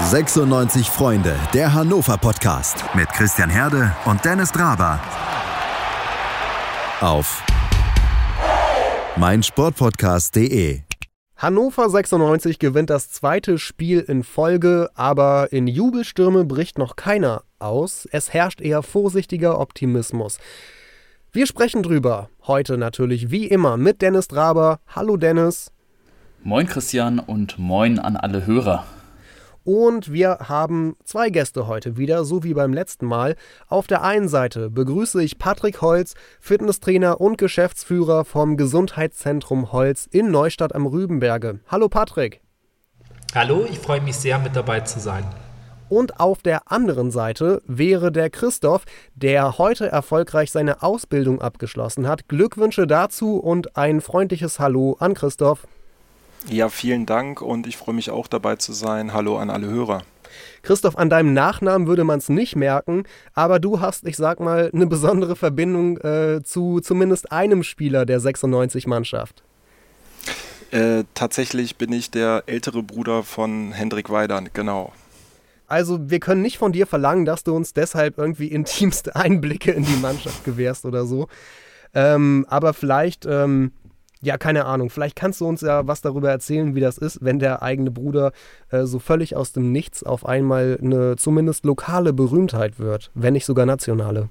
96 Freunde, der Hannover Podcast mit Christian Herde und Dennis Draber. Auf meinsportpodcast.de. Hannover 96 gewinnt das zweite Spiel in Folge, aber in Jubelstürme bricht noch keiner aus. Es herrscht eher vorsichtiger Optimismus. Wir sprechen drüber. Heute natürlich wie immer mit Dennis Draber. Hallo Dennis. Moin Christian und moin an alle Hörer. Und wir haben zwei Gäste heute wieder, so wie beim letzten Mal. Auf der einen Seite begrüße ich Patrick Holz, Fitnesstrainer und Geschäftsführer vom Gesundheitszentrum Holz in Neustadt am Rübenberge. Hallo Patrick. Hallo, ich freue mich sehr, mit dabei zu sein. Und auf der anderen Seite wäre der Christoph, der heute erfolgreich seine Ausbildung abgeschlossen hat. Glückwünsche dazu und ein freundliches Hallo an Christoph. Ja, vielen Dank und ich freue mich auch dabei zu sein. Hallo an alle Hörer. Christoph, an deinem Nachnamen würde man es nicht merken, aber du hast, ich sag mal, eine besondere Verbindung äh, zu zumindest einem Spieler der 96-Mannschaft. Äh, tatsächlich bin ich der ältere Bruder von Hendrik Weidern, genau. Also wir können nicht von dir verlangen, dass du uns deshalb irgendwie intimste Einblicke in die Mannschaft gewährst oder so. Ähm, aber vielleicht ähm, ja, keine Ahnung. Vielleicht kannst du uns ja was darüber erzählen, wie das ist, wenn der eigene Bruder äh, so völlig aus dem Nichts auf einmal eine zumindest lokale Berühmtheit wird, wenn nicht sogar nationale.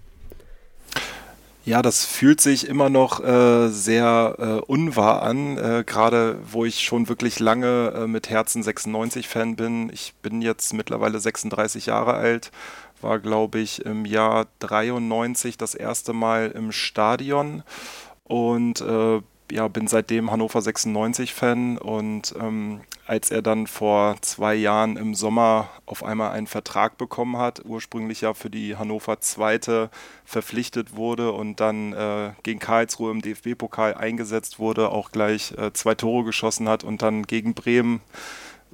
Ja, das fühlt sich immer noch äh, sehr äh, unwahr an, äh, gerade wo ich schon wirklich lange äh, mit Herzen 96-Fan bin. Ich bin jetzt mittlerweile 36 Jahre alt, war, glaube ich, im Jahr 93 das erste Mal im Stadion und äh, ja, bin seitdem Hannover 96-Fan und ähm, als er dann vor zwei Jahren im Sommer auf einmal einen Vertrag bekommen hat, ursprünglich ja für die Hannover Zweite verpflichtet wurde und dann äh, gegen Karlsruhe im DFB-Pokal eingesetzt wurde, auch gleich äh, zwei Tore geschossen hat und dann gegen Bremen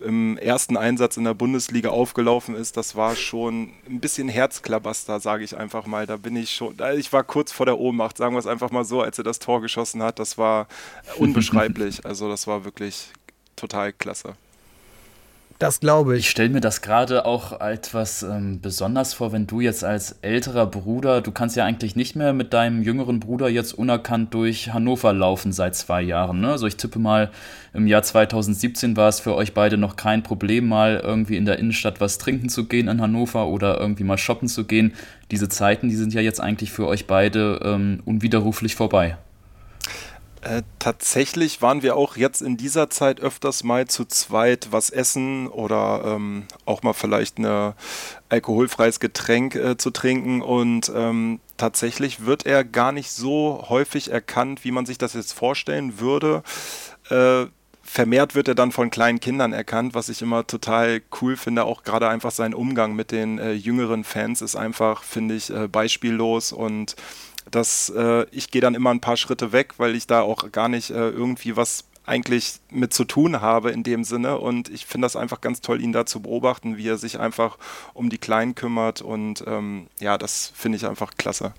im ersten Einsatz in der Bundesliga aufgelaufen ist, das war schon ein bisschen Herzklabaster, sage ich einfach mal. Da bin ich schon, ich war kurz vor der Ohnmacht, sagen wir es einfach mal so, als er das Tor geschossen hat. Das war unbeschreiblich. Also das war wirklich total klasse. Das glaube ich. Ich stelle mir das gerade auch etwas ähm, besonders vor, wenn du jetzt als älterer Bruder, du kannst ja eigentlich nicht mehr mit deinem jüngeren Bruder jetzt unerkannt durch Hannover laufen seit zwei Jahren. Ne? Also ich tippe mal, im Jahr 2017 war es für euch beide noch kein Problem, mal irgendwie in der Innenstadt was trinken zu gehen in Hannover oder irgendwie mal shoppen zu gehen. Diese Zeiten, die sind ja jetzt eigentlich für euch beide ähm, unwiderruflich vorbei. Äh, tatsächlich waren wir auch jetzt in dieser Zeit öfters mal zu zweit was essen oder ähm, auch mal vielleicht ein alkoholfreies Getränk äh, zu trinken und ähm, tatsächlich wird er gar nicht so häufig erkannt, wie man sich das jetzt vorstellen würde. Äh, vermehrt wird er dann von kleinen Kindern erkannt, was ich immer total cool finde. Auch gerade einfach sein Umgang mit den äh, jüngeren Fans ist einfach, finde ich, äh, beispiellos und dass äh, ich gehe dann immer ein paar Schritte weg, weil ich da auch gar nicht äh, irgendwie was eigentlich mit zu tun habe in dem Sinne. Und ich finde das einfach ganz toll, ihn da zu beobachten, wie er sich einfach um die Kleinen kümmert. Und ähm, ja, das finde ich einfach klasse.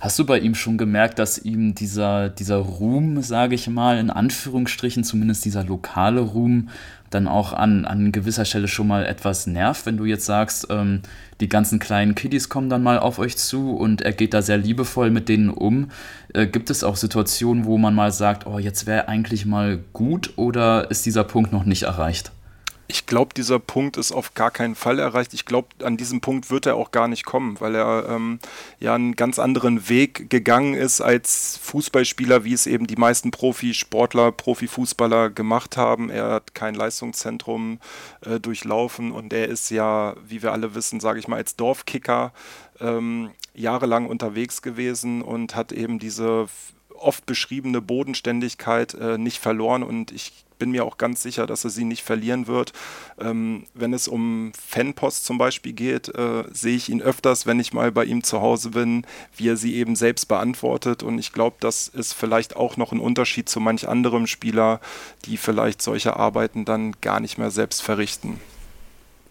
Hast du bei ihm schon gemerkt, dass ihm dieser, dieser Ruhm, sage ich mal, in Anführungsstrichen, zumindest dieser lokale Ruhm, dann auch an, an gewisser Stelle schon mal etwas nervt, wenn du jetzt sagst, ähm, die ganzen kleinen Kiddies kommen dann mal auf euch zu und er geht da sehr liebevoll mit denen um. Äh, gibt es auch Situationen, wo man mal sagt, oh, jetzt wäre eigentlich mal gut oder ist dieser Punkt noch nicht erreicht? Ich glaube, dieser Punkt ist auf gar keinen Fall erreicht. Ich glaube, an diesem Punkt wird er auch gar nicht kommen, weil er ähm, ja einen ganz anderen Weg gegangen ist als Fußballspieler, wie es eben die meisten Profisportler, Profifußballer gemacht haben. Er hat kein Leistungszentrum äh, durchlaufen und er ist ja, wie wir alle wissen, sage ich mal, als Dorfkicker ähm, jahrelang unterwegs gewesen und hat eben diese oft beschriebene Bodenständigkeit äh, nicht verloren und ich bin mir auch ganz sicher, dass er sie nicht verlieren wird. Ähm, wenn es um Fanpost zum Beispiel geht, äh, sehe ich ihn öfters, wenn ich mal bei ihm zu Hause bin, wie er sie eben selbst beantwortet. Und ich glaube, das ist vielleicht auch noch ein Unterschied zu manch anderem Spieler, die vielleicht solche Arbeiten dann gar nicht mehr selbst verrichten.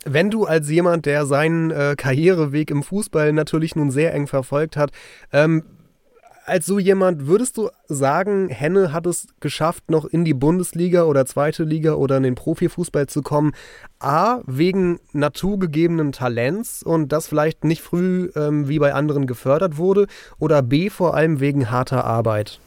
Wenn du als jemand, der seinen äh, Karriereweg im Fußball natürlich nun sehr eng verfolgt hat, ähm, als so jemand, würdest du sagen, Henne hat es geschafft, noch in die Bundesliga oder zweite Liga oder in den Profifußball zu kommen? A, wegen naturgegebenen Talents und das vielleicht nicht früh ähm, wie bei anderen gefördert wurde, oder B, vor allem wegen harter Arbeit?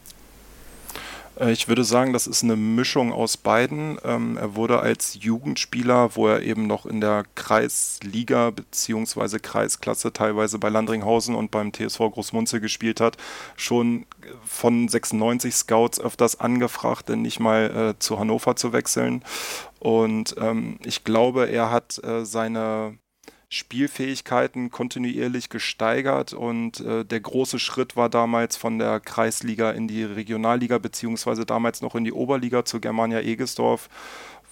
Äh, ich würde sagen, das ist eine Mischung aus beiden. Ähm, er wurde als Jugendspieler, wo er eben noch in der Kreisliga bzw. Kreisklasse teilweise bei Landringhausen und beim TSV Großmunzel gespielt hat, schon von 96 Scouts öfters angefragt, denn nicht mal äh, zu Hannover zu wechseln. Und ähm, ich glaube, er hat äh, seine Spielfähigkeiten kontinuierlich gesteigert und äh, der große Schritt war damals von der Kreisliga in die Regionalliga beziehungsweise damals noch in die Oberliga zu Germania Egesdorf,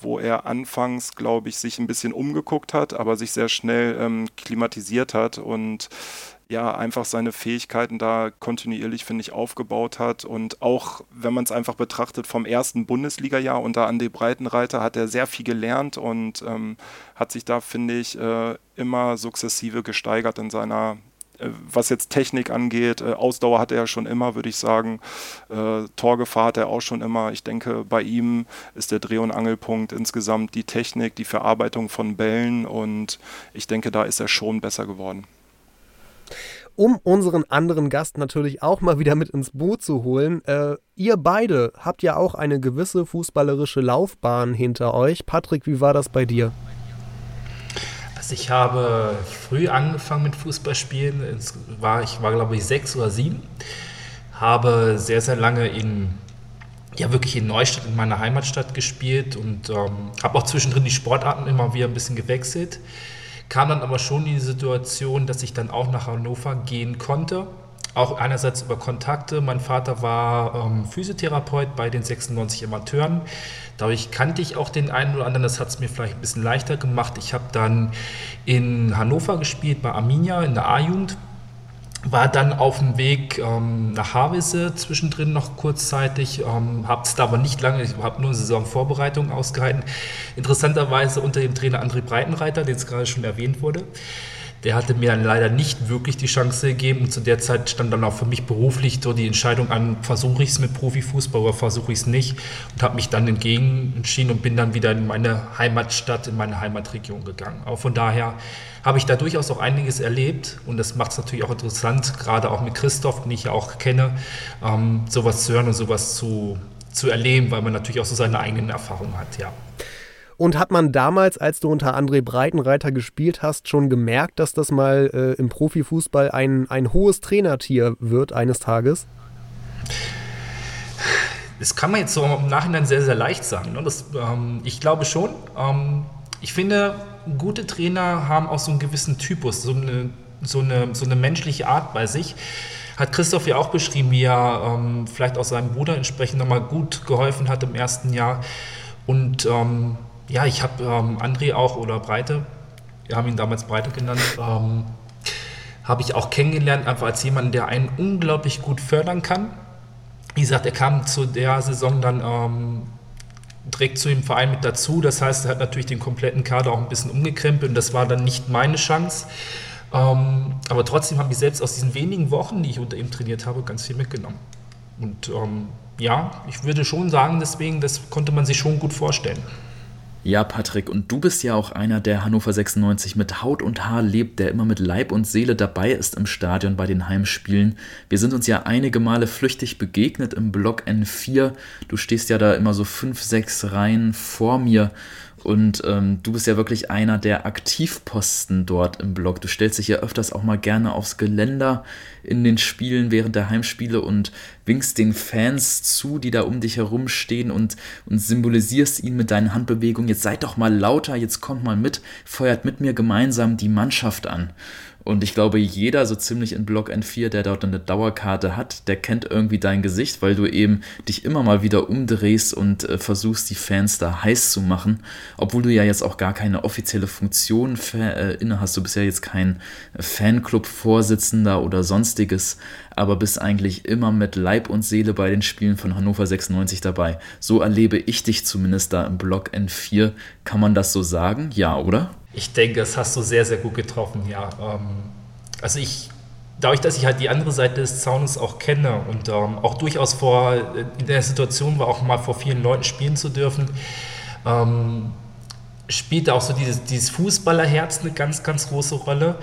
wo er anfangs, glaube ich, sich ein bisschen umgeguckt hat, aber sich sehr schnell ähm, klimatisiert hat und ja, einfach seine Fähigkeiten da kontinuierlich, finde ich, aufgebaut hat. Und auch, wenn man es einfach betrachtet, vom ersten Bundesliga-Jahr unter Andi Breitenreiter hat er sehr viel gelernt und ähm, hat sich da, finde ich, äh, immer sukzessive gesteigert in seiner, was jetzt Technik angeht. Äh, Ausdauer hat er ja schon immer, würde ich sagen. Äh, Torgefahr hat er auch schon immer. Ich denke, bei ihm ist der Dreh- und Angelpunkt insgesamt die Technik, die Verarbeitung von Bällen und ich denke, da ist er schon besser geworden um unseren anderen Gast natürlich auch mal wieder mit ins Boot zu holen. Äh, ihr beide habt ja auch eine gewisse fußballerische Laufbahn hinter euch. Patrick, wie war das bei dir? Also ich habe früh angefangen mit Fußballspielen. Es war, ich war, glaube ich, sechs oder sieben. Habe sehr, sehr lange in ja wirklich in Neustadt, in meiner Heimatstadt gespielt und ähm, habe auch zwischendrin die Sportarten immer wieder ein bisschen gewechselt kam dann aber schon in die Situation, dass ich dann auch nach Hannover gehen konnte. Auch einerseits über Kontakte. Mein Vater war ähm, Physiotherapeut bei den 96 Amateuren. Dadurch kannte ich auch den einen oder anderen. Das hat es mir vielleicht ein bisschen leichter gemacht. Ich habe dann in Hannover gespielt, bei Arminia in der A-Jugend war dann auf dem Weg ähm, nach Havese zwischendrin noch kurzzeitig, ähm, habe es da aber nicht lange, ich habe nur eine Saisonvorbereitung ausgehalten. Interessanterweise unter dem Trainer André Breitenreiter, den es gerade schon erwähnt wurde. Der hatte mir dann leider nicht wirklich die Chance gegeben und zu der Zeit stand dann auch für mich beruflich so die Entscheidung an, versuche ich es mit Profifußball oder versuche ich es nicht und habe mich dann entgegen entschieden und bin dann wieder in meine Heimatstadt, in meine Heimatregion gegangen. Auch von daher habe ich da durchaus auch einiges erlebt und das macht es natürlich auch interessant, gerade auch mit Christoph, den ich ja auch kenne, ähm, sowas zu hören und sowas zu, zu erleben, weil man natürlich auch so seine eigenen Erfahrungen hat, ja. Und hat man damals, als du unter André Breitenreiter gespielt hast, schon gemerkt, dass das mal äh, im Profifußball ein, ein hohes Trainertier wird eines Tages? Das kann man jetzt so im Nachhinein sehr, sehr leicht sagen. Ne? Das, ähm, ich glaube schon. Ähm, ich finde, gute Trainer haben auch so einen gewissen Typus, so eine, so eine, so eine menschliche Art bei sich. Hat Christoph ja auch beschrieben, wie er ähm, vielleicht auch seinem Bruder entsprechend nochmal gut geholfen hat im ersten Jahr. Und ähm, ja, ich habe ähm, André auch oder Breite, wir haben ihn damals Breite genannt, ähm, habe ich auch kennengelernt, einfach als jemand, der einen unglaublich gut fördern kann. Wie gesagt, er kam zu der Saison dann ähm, direkt zu dem Verein mit dazu. Das heißt, er hat natürlich den kompletten Kader auch ein bisschen umgekrempelt und das war dann nicht meine Chance. Ähm, aber trotzdem habe ich selbst aus diesen wenigen Wochen, die ich unter ihm trainiert habe, ganz viel mitgenommen. Und ähm, ja, ich würde schon sagen, deswegen, das konnte man sich schon gut vorstellen. Ja, Patrick, und du bist ja auch einer, der Hannover 96 mit Haut und Haar lebt, der immer mit Leib und Seele dabei ist im Stadion bei den Heimspielen. Wir sind uns ja einige Male flüchtig begegnet im Block N4. Du stehst ja da immer so fünf, sechs Reihen vor mir und ähm, du bist ja wirklich einer der Aktivposten dort im Blog. Du stellst dich ja öfters auch mal gerne aufs Geländer in den Spielen während der Heimspiele und winkst den Fans zu, die da um dich herum stehen und, und symbolisierst ihnen mit deinen Handbewegungen. Jetzt seid doch mal lauter, jetzt kommt mal mit, feuert mit mir gemeinsam die Mannschaft an. Und ich glaube, jeder so ziemlich in Block N4, der dort eine Dauerkarte hat, der kennt irgendwie dein Gesicht, weil du eben dich immer mal wieder umdrehst und äh, versuchst, die Fans da heiß zu machen. Obwohl du ja jetzt auch gar keine offizielle Funktion äh, inne hast. Du bist ja jetzt kein Fanclub-Vorsitzender oder sonstiges, aber bist eigentlich immer mit Leib und Seele bei den Spielen von Hannover 96 dabei. So erlebe ich dich zumindest da im Block N4. Kann man das so sagen? Ja, oder? Ich denke, das hast du sehr, sehr gut getroffen, ja. Ähm, also ich dadurch, dass ich halt die andere Seite des Zaunes auch kenne und ähm, auch durchaus vor, in der Situation war, auch mal vor vielen Leuten spielen zu dürfen, ähm, spielt auch so dieses, dieses Fußballerherz eine ganz, ganz große Rolle.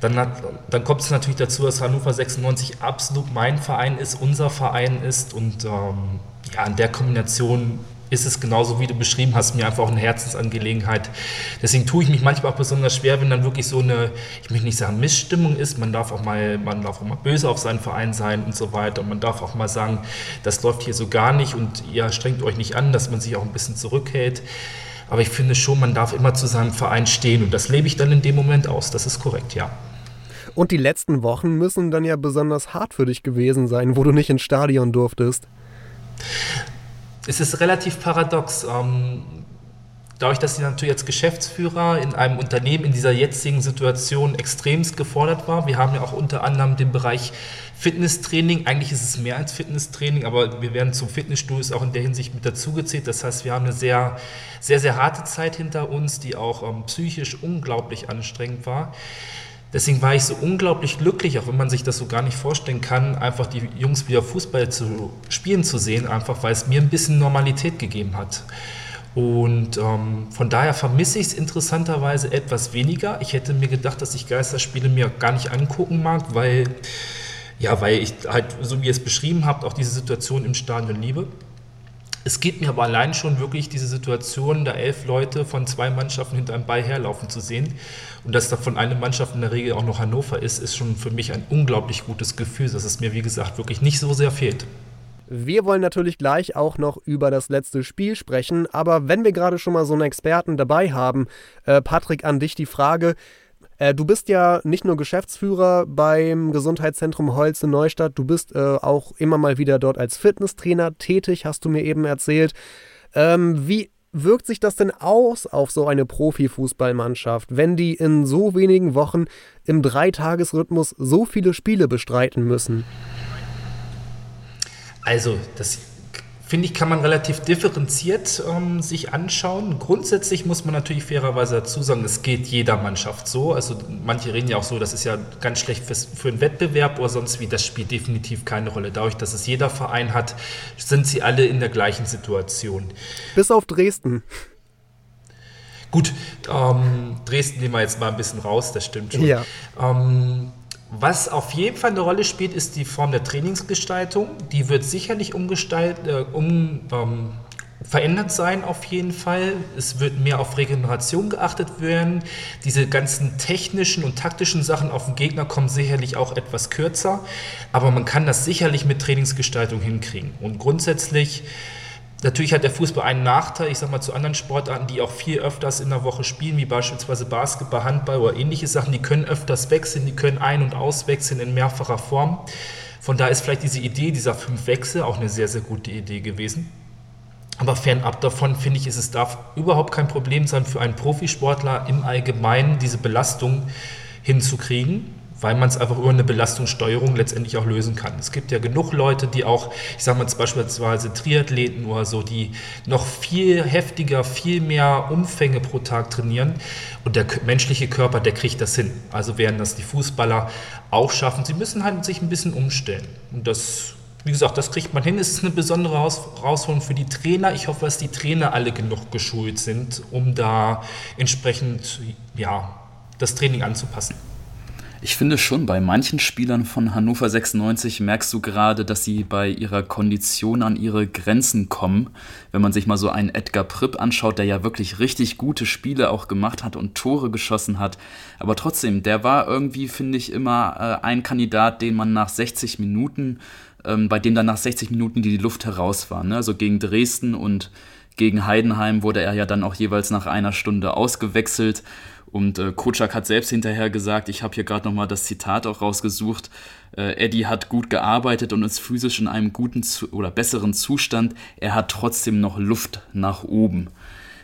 Dann, hat, dann kommt es natürlich dazu, dass Hannover 96 absolut mein Verein ist, unser Verein ist und ähm, ja, in der Kombination ist es genauso, wie du beschrieben hast, mir einfach auch eine Herzensangelegenheit. Deswegen tue ich mich manchmal auch besonders schwer, wenn dann wirklich so eine, ich möchte nicht sagen Missstimmung ist, man darf auch mal, man darf auch mal böse auf seinen Verein sein und so weiter. Und man darf auch mal sagen, das läuft hier so gar nicht und ihr strengt euch nicht an, dass man sich auch ein bisschen zurückhält. Aber ich finde schon, man darf immer zu seinem Verein stehen und das lebe ich dann in dem Moment aus. Das ist korrekt, ja. Und die letzten Wochen müssen dann ja besonders hart für dich gewesen sein, wo du nicht ins Stadion durftest es ist relativ paradox. Ähm, dadurch, dass ich natürlich als Geschäftsführer in einem Unternehmen in dieser jetzigen Situation extremst gefordert war. Wir haben ja auch unter anderem den Bereich Fitnesstraining. Eigentlich ist es mehr als Fitnesstraining, aber wir werden zum Fitnessstudios auch in der Hinsicht mit dazugezählt. Das heißt, wir haben eine sehr, sehr, sehr harte Zeit hinter uns, die auch ähm, psychisch unglaublich anstrengend war. Deswegen war ich so unglaublich glücklich, auch wenn man sich das so gar nicht vorstellen kann, einfach die Jungs wieder Fußball zu spielen zu sehen, einfach weil es mir ein bisschen Normalität gegeben hat. Und ähm, von daher vermisse ich es interessanterweise etwas weniger. Ich hätte mir gedacht, dass ich Geisterspiele mir gar nicht angucken mag, weil, ja, weil ich halt, so wie ihr es beschrieben habt, auch diese Situation im Stadion liebe. Es geht mir aber allein schon wirklich diese Situation, da elf Leute von zwei Mannschaften hinter einem Ball herlaufen zu sehen und dass davon eine Mannschaft in der Regel auch noch Hannover ist, ist schon für mich ein unglaublich gutes Gefühl, dass es mir, wie gesagt, wirklich nicht so sehr fehlt. Wir wollen natürlich gleich auch noch über das letzte Spiel sprechen, aber wenn wir gerade schon mal so einen Experten dabei haben, äh, Patrick, an dich die Frage, äh, du bist ja nicht nur Geschäftsführer beim Gesundheitszentrum Holz in Neustadt, du bist äh, auch immer mal wieder dort als Fitnesstrainer tätig, hast du mir eben erzählt. Ähm, wie wirkt sich das denn aus auf so eine Profifußballmannschaft, wenn die in so wenigen Wochen im Dreitagesrhythmus so viele Spiele bestreiten müssen? Also, das finde ich, kann man relativ differenziert ähm, sich anschauen. Grundsätzlich muss man natürlich fairerweise dazu sagen, es geht jeder Mannschaft so. Also manche reden ja auch so, das ist ja ganz schlecht für, für einen Wettbewerb oder sonst wie. Das spielt definitiv keine Rolle. Dadurch, dass es jeder Verein hat, sind sie alle in der gleichen Situation. Bis auf Dresden. Gut, ähm, Dresden nehmen wir jetzt mal ein bisschen raus, das stimmt schon. Ja. Ähm, was auf jeden Fall eine Rolle spielt, ist die Form der Trainingsgestaltung. Die wird sicherlich umgestalt, äh, um, ähm, verändert sein auf jeden Fall. Es wird mehr auf Regeneration geachtet werden. Diese ganzen technischen und taktischen Sachen auf den Gegner kommen sicherlich auch etwas kürzer, aber man kann das sicherlich mit Trainingsgestaltung hinkriegen. Und grundsätzlich Natürlich hat der Fußball einen Nachteil, ich sag mal zu anderen Sportarten, die auch viel öfters in der Woche spielen, wie beispielsweise Basketball, Handball oder ähnliche Sachen, die können öfters wechseln, die können ein- und auswechseln in mehrfacher Form. Von da ist vielleicht diese Idee dieser fünf Wechsel auch eine sehr, sehr gute Idee gewesen. Aber fernab davon finde ich, ist es darf überhaupt kein Problem sein für einen Profisportler im Allgemeinen diese Belastung hinzukriegen weil man es einfach über eine Belastungssteuerung letztendlich auch lösen kann. Es gibt ja genug Leute, die auch, ich sage mal beispielsweise Triathleten oder so, die noch viel heftiger, viel mehr Umfänge pro Tag trainieren und der menschliche Körper, der kriegt das hin. Also werden das die Fußballer auch schaffen. Sie müssen halt sich ein bisschen umstellen und das wie gesagt, das kriegt man hin. Es ist eine besondere Herausforderung für die Trainer. Ich hoffe, dass die Trainer alle genug geschult sind, um da entsprechend ja, das Training anzupassen. Ich finde schon, bei manchen Spielern von Hannover 96 merkst du gerade, dass sie bei ihrer Kondition an ihre Grenzen kommen. Wenn man sich mal so einen Edgar Pripp anschaut, der ja wirklich richtig gute Spiele auch gemacht hat und Tore geschossen hat. Aber trotzdem, der war irgendwie, finde ich, immer äh, ein Kandidat, den man nach 60 Minuten, ähm, bei dem dann nach 60 Minuten die Luft heraus war. Ne? Also gegen Dresden und gegen Heidenheim wurde er ja dann auch jeweils nach einer Stunde ausgewechselt. Und äh, Kocak hat selbst hinterher gesagt, ich habe hier gerade nochmal das Zitat auch rausgesucht, äh, Eddie hat gut gearbeitet und ist physisch in einem guten zu oder besseren Zustand, er hat trotzdem noch Luft nach oben.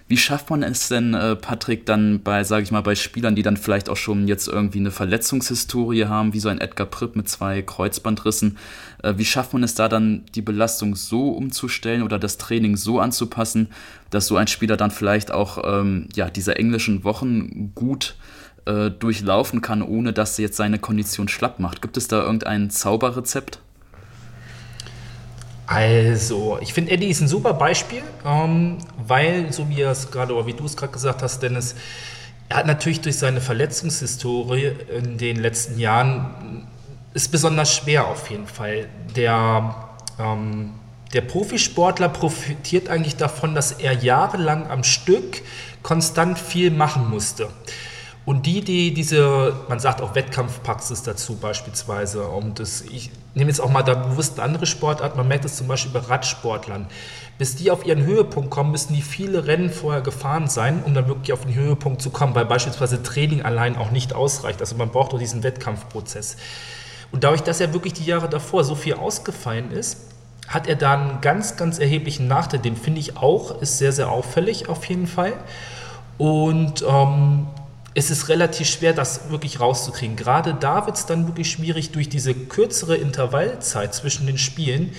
Wie schafft man es denn, äh, Patrick, dann bei, sage ich mal, bei Spielern, die dann vielleicht auch schon jetzt irgendwie eine Verletzungshistorie haben, wie so ein Edgar Pripp mit zwei Kreuzbandrissen, äh, wie schafft man es da dann, die Belastung so umzustellen oder das Training so anzupassen, dass so ein Spieler dann vielleicht auch ähm, ja, diese englischen Wochen gut äh, durchlaufen kann, ohne dass jetzt seine Kondition schlapp macht. Gibt es da irgendein Zauberrezept? Also, ich finde, Eddie ist ein super Beispiel, ähm, weil, so wie er es gerade, oder wie du es gerade gesagt hast, Dennis, er hat natürlich durch seine Verletzungshistorie in den letzten Jahren, ist besonders schwer auf jeden Fall. Der, ähm, der Profisportler profitiert eigentlich davon, dass er jahrelang am Stück konstant viel machen musste. Und die, die diese, man sagt auch Wettkampfpraxis dazu beispielsweise, und das, ich nehme jetzt auch mal da bewusst eine andere Sportart, man merkt es zum Beispiel bei Radsportlern. Bis die auf ihren Höhepunkt kommen, müssen die viele Rennen vorher gefahren sein, um dann wirklich auf den Höhepunkt zu kommen, weil beispielsweise Training allein auch nicht ausreicht. Also man braucht doch diesen Wettkampfprozess. Und dadurch, dass er wirklich die Jahre davor so viel ausgefallen ist, hat er da einen ganz, ganz erheblichen Nachteil. Den finde ich auch, ist sehr, sehr auffällig auf jeden Fall. Und ähm, es ist relativ schwer, das wirklich rauszukriegen. Gerade da wird es dann wirklich schwierig durch diese kürzere Intervallzeit zwischen den Spielen.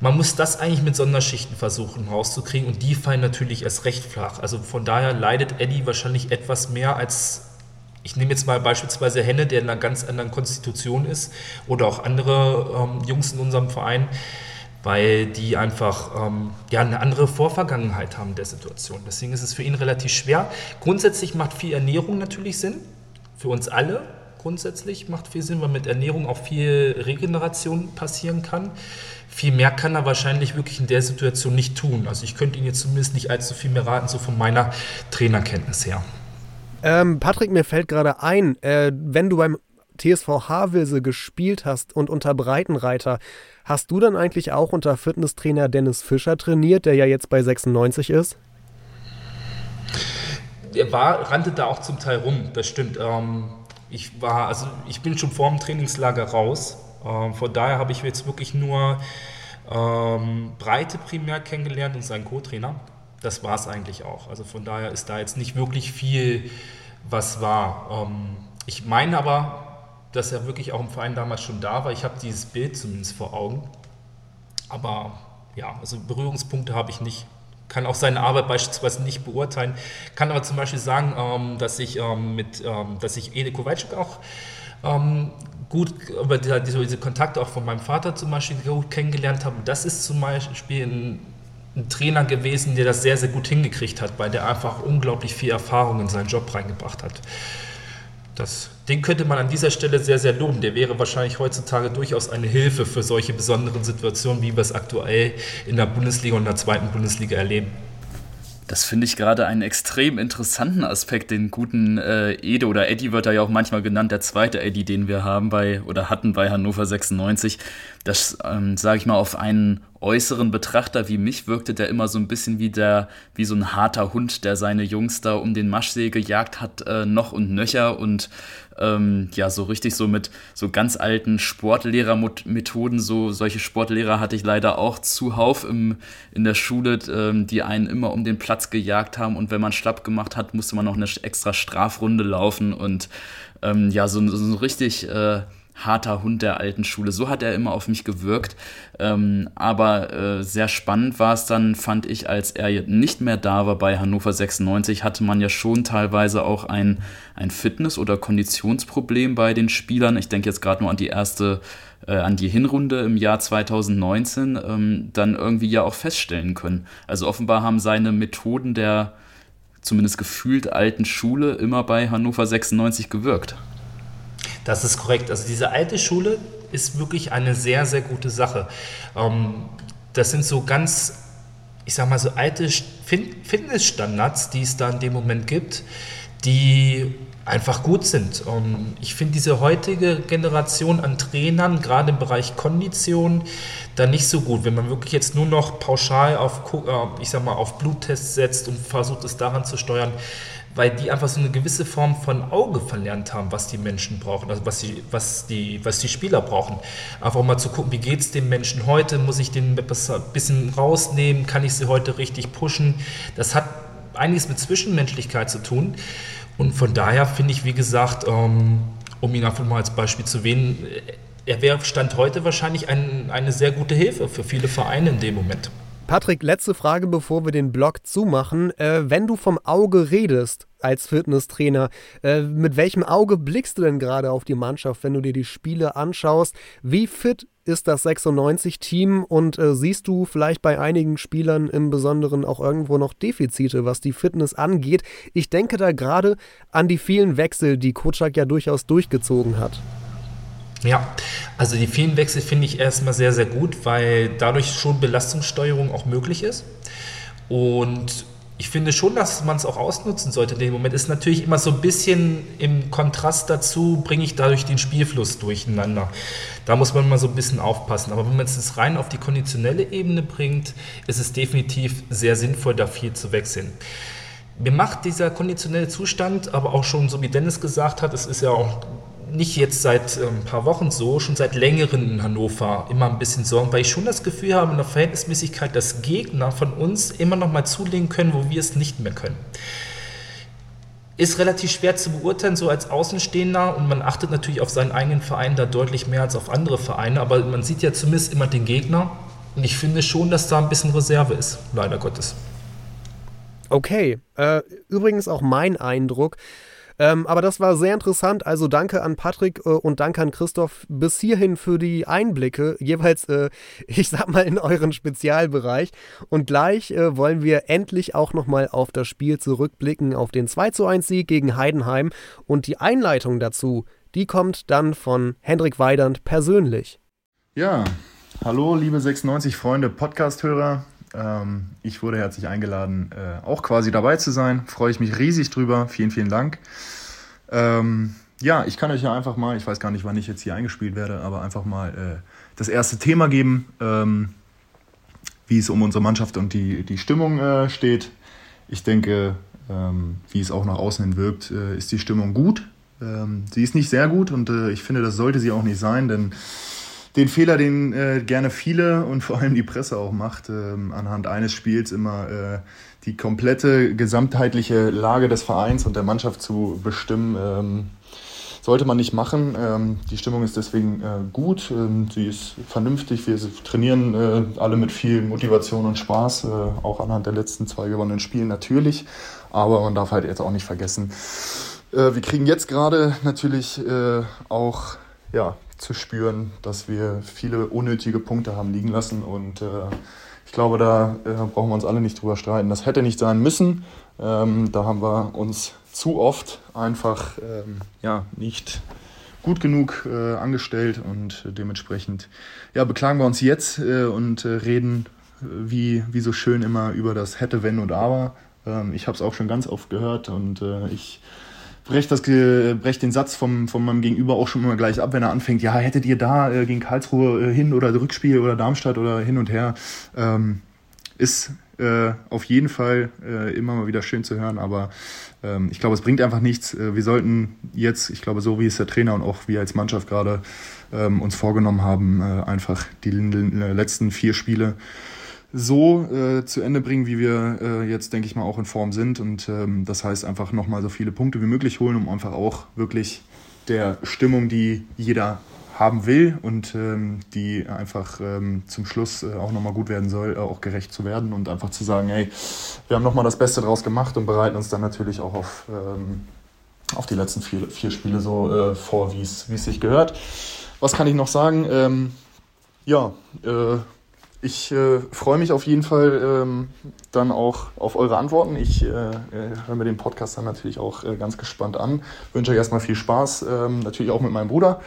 Man muss das eigentlich mit Sonderschichten versuchen rauszukriegen und die fallen natürlich erst recht flach. Also von daher leidet Eddie wahrscheinlich etwas mehr als, ich nehme jetzt mal beispielsweise Henne, der in einer ganz anderen Konstitution ist oder auch andere ähm, Jungs in unserem Verein weil die einfach ähm, ja, eine andere Vorvergangenheit haben der Situation. Deswegen ist es für ihn relativ schwer. Grundsätzlich macht viel Ernährung natürlich Sinn, für uns alle grundsätzlich macht viel Sinn, weil mit Ernährung auch viel Regeneration passieren kann. Viel mehr kann er wahrscheinlich wirklich in der Situation nicht tun. Also ich könnte ihn jetzt zumindest nicht allzu viel mehr raten, so von meiner Trainerkenntnis her. Ähm, Patrick, mir fällt gerade ein, äh, wenn du beim TSV Havelse gespielt hast und unter Breitenreiter, Hast du dann eigentlich auch unter Fitnesstrainer Dennis Fischer trainiert, der ja jetzt bei 96 ist? Er war, rannte da auch zum Teil rum, das stimmt. Ähm, ich war, also ich bin schon vor dem Trainingslager raus. Ähm, von daher habe ich jetzt wirklich nur ähm, Breite primär kennengelernt und seinen Co-Trainer. Das war es eigentlich auch. Also von daher ist da jetzt nicht wirklich viel, was war. Ähm, ich meine aber, dass er wirklich auch im Verein damals schon da war. Ich habe dieses Bild zumindest vor Augen. Aber ja, also Berührungspunkte habe ich nicht. Kann auch seine Arbeit beispielsweise nicht beurteilen. Kann aber zum Beispiel sagen, ähm, dass ich ähm, mit, ähm, dass ich Ede Kowalczyk auch ähm, gut über diese, diese, Kontakte auch von meinem Vater zum Beispiel gut kennengelernt habe. Das ist zum Beispiel ein, ein Trainer gewesen, der das sehr, sehr gut hingekriegt hat, weil der einfach unglaublich viel Erfahrung in seinen Job reingebracht hat. Das, den könnte man an dieser Stelle sehr, sehr loben. Der wäre wahrscheinlich heutzutage durchaus eine Hilfe für solche besonderen Situationen, wie wir es aktuell in der Bundesliga und der zweiten Bundesliga erleben. Das finde ich gerade einen extrem interessanten Aspekt, den guten äh, Ede oder Eddie wird da ja auch manchmal genannt, der zweite Eddie, den wir haben bei oder hatten bei Hannover 96. Das, ähm, sage ich mal, auf einen äußeren Betrachter wie mich wirkte der immer so ein bisschen wie der, wie so ein harter Hund, der seine Jungs da um den Maschsee gejagt hat, äh, noch und nöcher und ähm, ja, so richtig so mit so ganz alten Sportlehrermethoden, so solche Sportlehrer hatte ich leider auch zuhauf im, in der Schule, ähm, die einen immer um den Platz gejagt haben. Und wenn man schlapp gemacht hat, musste man noch eine extra Strafrunde laufen. Und ähm, ja, so, so richtig äh, harter Hund der alten Schule. So hat er immer auf mich gewirkt. Ähm, aber äh, sehr spannend war es dann, fand ich, als er nicht mehr da war bei Hannover 96, hatte man ja schon teilweise auch ein, ein Fitness- oder Konditionsproblem bei den Spielern. Ich denke jetzt gerade nur an die erste äh, an die Hinrunde im Jahr 2019 ähm, dann irgendwie ja auch feststellen können. Also offenbar haben seine Methoden der zumindest gefühlt alten Schule immer bei Hannover 96 gewirkt. Das ist korrekt. Also diese alte Schule ist wirklich eine sehr, sehr gute Sache. Ähm, das sind so ganz, ich sag mal, so alte Fitnessstandards, die es da in dem Moment gibt, die einfach gut sind. Ähm, ich finde diese heutige Generation an Trainern, gerade im Bereich Kondition, da nicht so gut. Wenn man wirklich jetzt nur noch pauschal auf, äh, ich sag mal, auf Bluttests setzt und versucht es daran zu steuern, weil die einfach so eine gewisse Form von Auge verlernt haben, was die Menschen brauchen, also was die, was die, was die Spieler brauchen. Einfach mal zu gucken, wie geht es dem Menschen heute, muss ich den ein bisschen rausnehmen, kann ich sie heute richtig pushen. Das hat einiges mit Zwischenmenschlichkeit zu tun. Und von daher finde ich, wie gesagt, ähm, um ihn einfach mal als Beispiel zu wählen, er wäre Stand heute wahrscheinlich ein, eine sehr gute Hilfe für viele Vereine in dem Moment. Patrick, letzte Frage, bevor wir den Blog zumachen. Äh, wenn du vom Auge redest, als Fitnesstrainer. Äh, mit welchem Auge blickst du denn gerade auf die Mannschaft, wenn du dir die Spiele anschaust? Wie fit ist das 96-Team und äh, siehst du vielleicht bei einigen Spielern im Besonderen auch irgendwo noch Defizite, was die Fitness angeht? Ich denke da gerade an die vielen Wechsel, die Kotschak ja durchaus durchgezogen hat. Ja, also die vielen Wechsel finde ich erstmal sehr, sehr gut, weil dadurch schon Belastungssteuerung auch möglich ist. Und ich finde schon, dass man es auch ausnutzen sollte in dem Moment. Ist natürlich immer so ein bisschen im Kontrast dazu, bringe ich dadurch den Spielfluss durcheinander. Da muss man mal so ein bisschen aufpassen. Aber wenn man es rein auf die konditionelle Ebene bringt, ist es definitiv sehr sinnvoll, da viel zu wechseln. Mir macht dieser konditionelle Zustand aber auch schon, so wie Dennis gesagt hat, es ist ja auch nicht jetzt seit äh, ein paar Wochen so, schon seit längerem in Hannover immer ein bisschen Sorgen, weil ich schon das Gefühl habe, in der Verhältnismäßigkeit, dass Gegner von uns immer noch mal zulegen können, wo wir es nicht mehr können. Ist relativ schwer zu beurteilen, so als Außenstehender. Und man achtet natürlich auf seinen eigenen Verein da deutlich mehr als auf andere Vereine. Aber man sieht ja zumindest immer den Gegner. Und ich finde schon, dass da ein bisschen Reserve ist, leider Gottes. Okay, äh, übrigens auch mein Eindruck. Ähm, aber das war sehr interessant. Also danke an Patrick äh, und danke an Christoph bis hierhin für die Einblicke, jeweils, äh, ich sag mal, in euren Spezialbereich. Und gleich äh, wollen wir endlich auch nochmal auf das Spiel zurückblicken, auf den 2 zu 1 Sieg gegen Heidenheim. Und die Einleitung dazu, die kommt dann von Hendrik Weidand persönlich. Ja, hallo liebe 96 Freunde, Podcast-Hörer. Ähm, ich wurde herzlich eingeladen, äh, auch quasi dabei zu sein. Freue ich mich riesig drüber. Vielen, vielen Dank. Ähm, ja, ich kann euch ja einfach mal, ich weiß gar nicht, wann ich jetzt hier eingespielt werde, aber einfach mal äh, das erste Thema geben, ähm, wie es um unsere Mannschaft und die, die Stimmung äh, steht. Ich denke, ähm, wie es auch nach außen hin wirkt, äh, ist die Stimmung gut. Ähm, sie ist nicht sehr gut und äh, ich finde, das sollte sie auch nicht sein, denn den Fehler, den äh, gerne viele und vor allem die Presse auch macht, äh, anhand eines Spiels immer äh, die komplette gesamtheitliche Lage des Vereins und der Mannschaft zu bestimmen, ähm, sollte man nicht machen. Ähm, die Stimmung ist deswegen äh, gut, ähm, sie ist vernünftig, wir trainieren äh, alle mit viel Motivation und Spaß, äh, auch anhand der letzten zwei gewonnenen Spiele natürlich, aber man darf halt jetzt auch nicht vergessen, wir kriegen jetzt gerade natürlich auch ja, zu spüren, dass wir viele unnötige Punkte haben liegen lassen. Und äh, ich glaube, da äh, brauchen wir uns alle nicht drüber streiten. Das hätte nicht sein müssen. Ähm, da haben wir uns zu oft einfach ähm, ja, nicht gut genug äh, angestellt und dementsprechend ja, beklagen wir uns jetzt äh, und äh, reden äh, wie, wie so schön immer über das hätte, wenn und aber. Ähm, ich habe es auch schon ganz oft gehört und ich brecht, das, brecht den Satz vom, von meinem Gegenüber auch schon immer gleich ab, wenn er anfängt, ja, hättet ihr da äh, gegen Karlsruhe äh, hin oder Rückspiel oder Darmstadt oder hin und her, ähm, ist äh, auf jeden Fall äh, immer mal wieder schön zu hören, aber ähm, ich glaube, es bringt einfach nichts. Äh, wir sollten jetzt, ich glaube, so wie es der Trainer und auch wir als Mannschaft gerade ähm, uns vorgenommen haben, äh, einfach die letzten vier Spiele so äh, zu Ende bringen, wie wir äh, jetzt, denke ich mal, auch in Form sind. Und ähm, das heißt einfach nochmal so viele Punkte wie möglich holen, um einfach auch wirklich der Stimmung, die jeder haben will und ähm, die einfach ähm, zum Schluss äh, auch nochmal gut werden soll, äh, auch gerecht zu werden und einfach zu sagen, hey, wir haben nochmal das Beste draus gemacht und bereiten uns dann natürlich auch auf, ähm, auf die letzten vier, vier Spiele so äh, vor, wie es sich gehört. Was kann ich noch sagen? Ähm, ja, äh, ich äh, freue mich auf jeden Fall ähm, dann auch auf eure Antworten. Ich äh, äh, höre mir den Podcast dann natürlich auch äh, ganz gespannt an. Wünsche euch erstmal viel Spaß, ähm, natürlich auch mit meinem Bruder.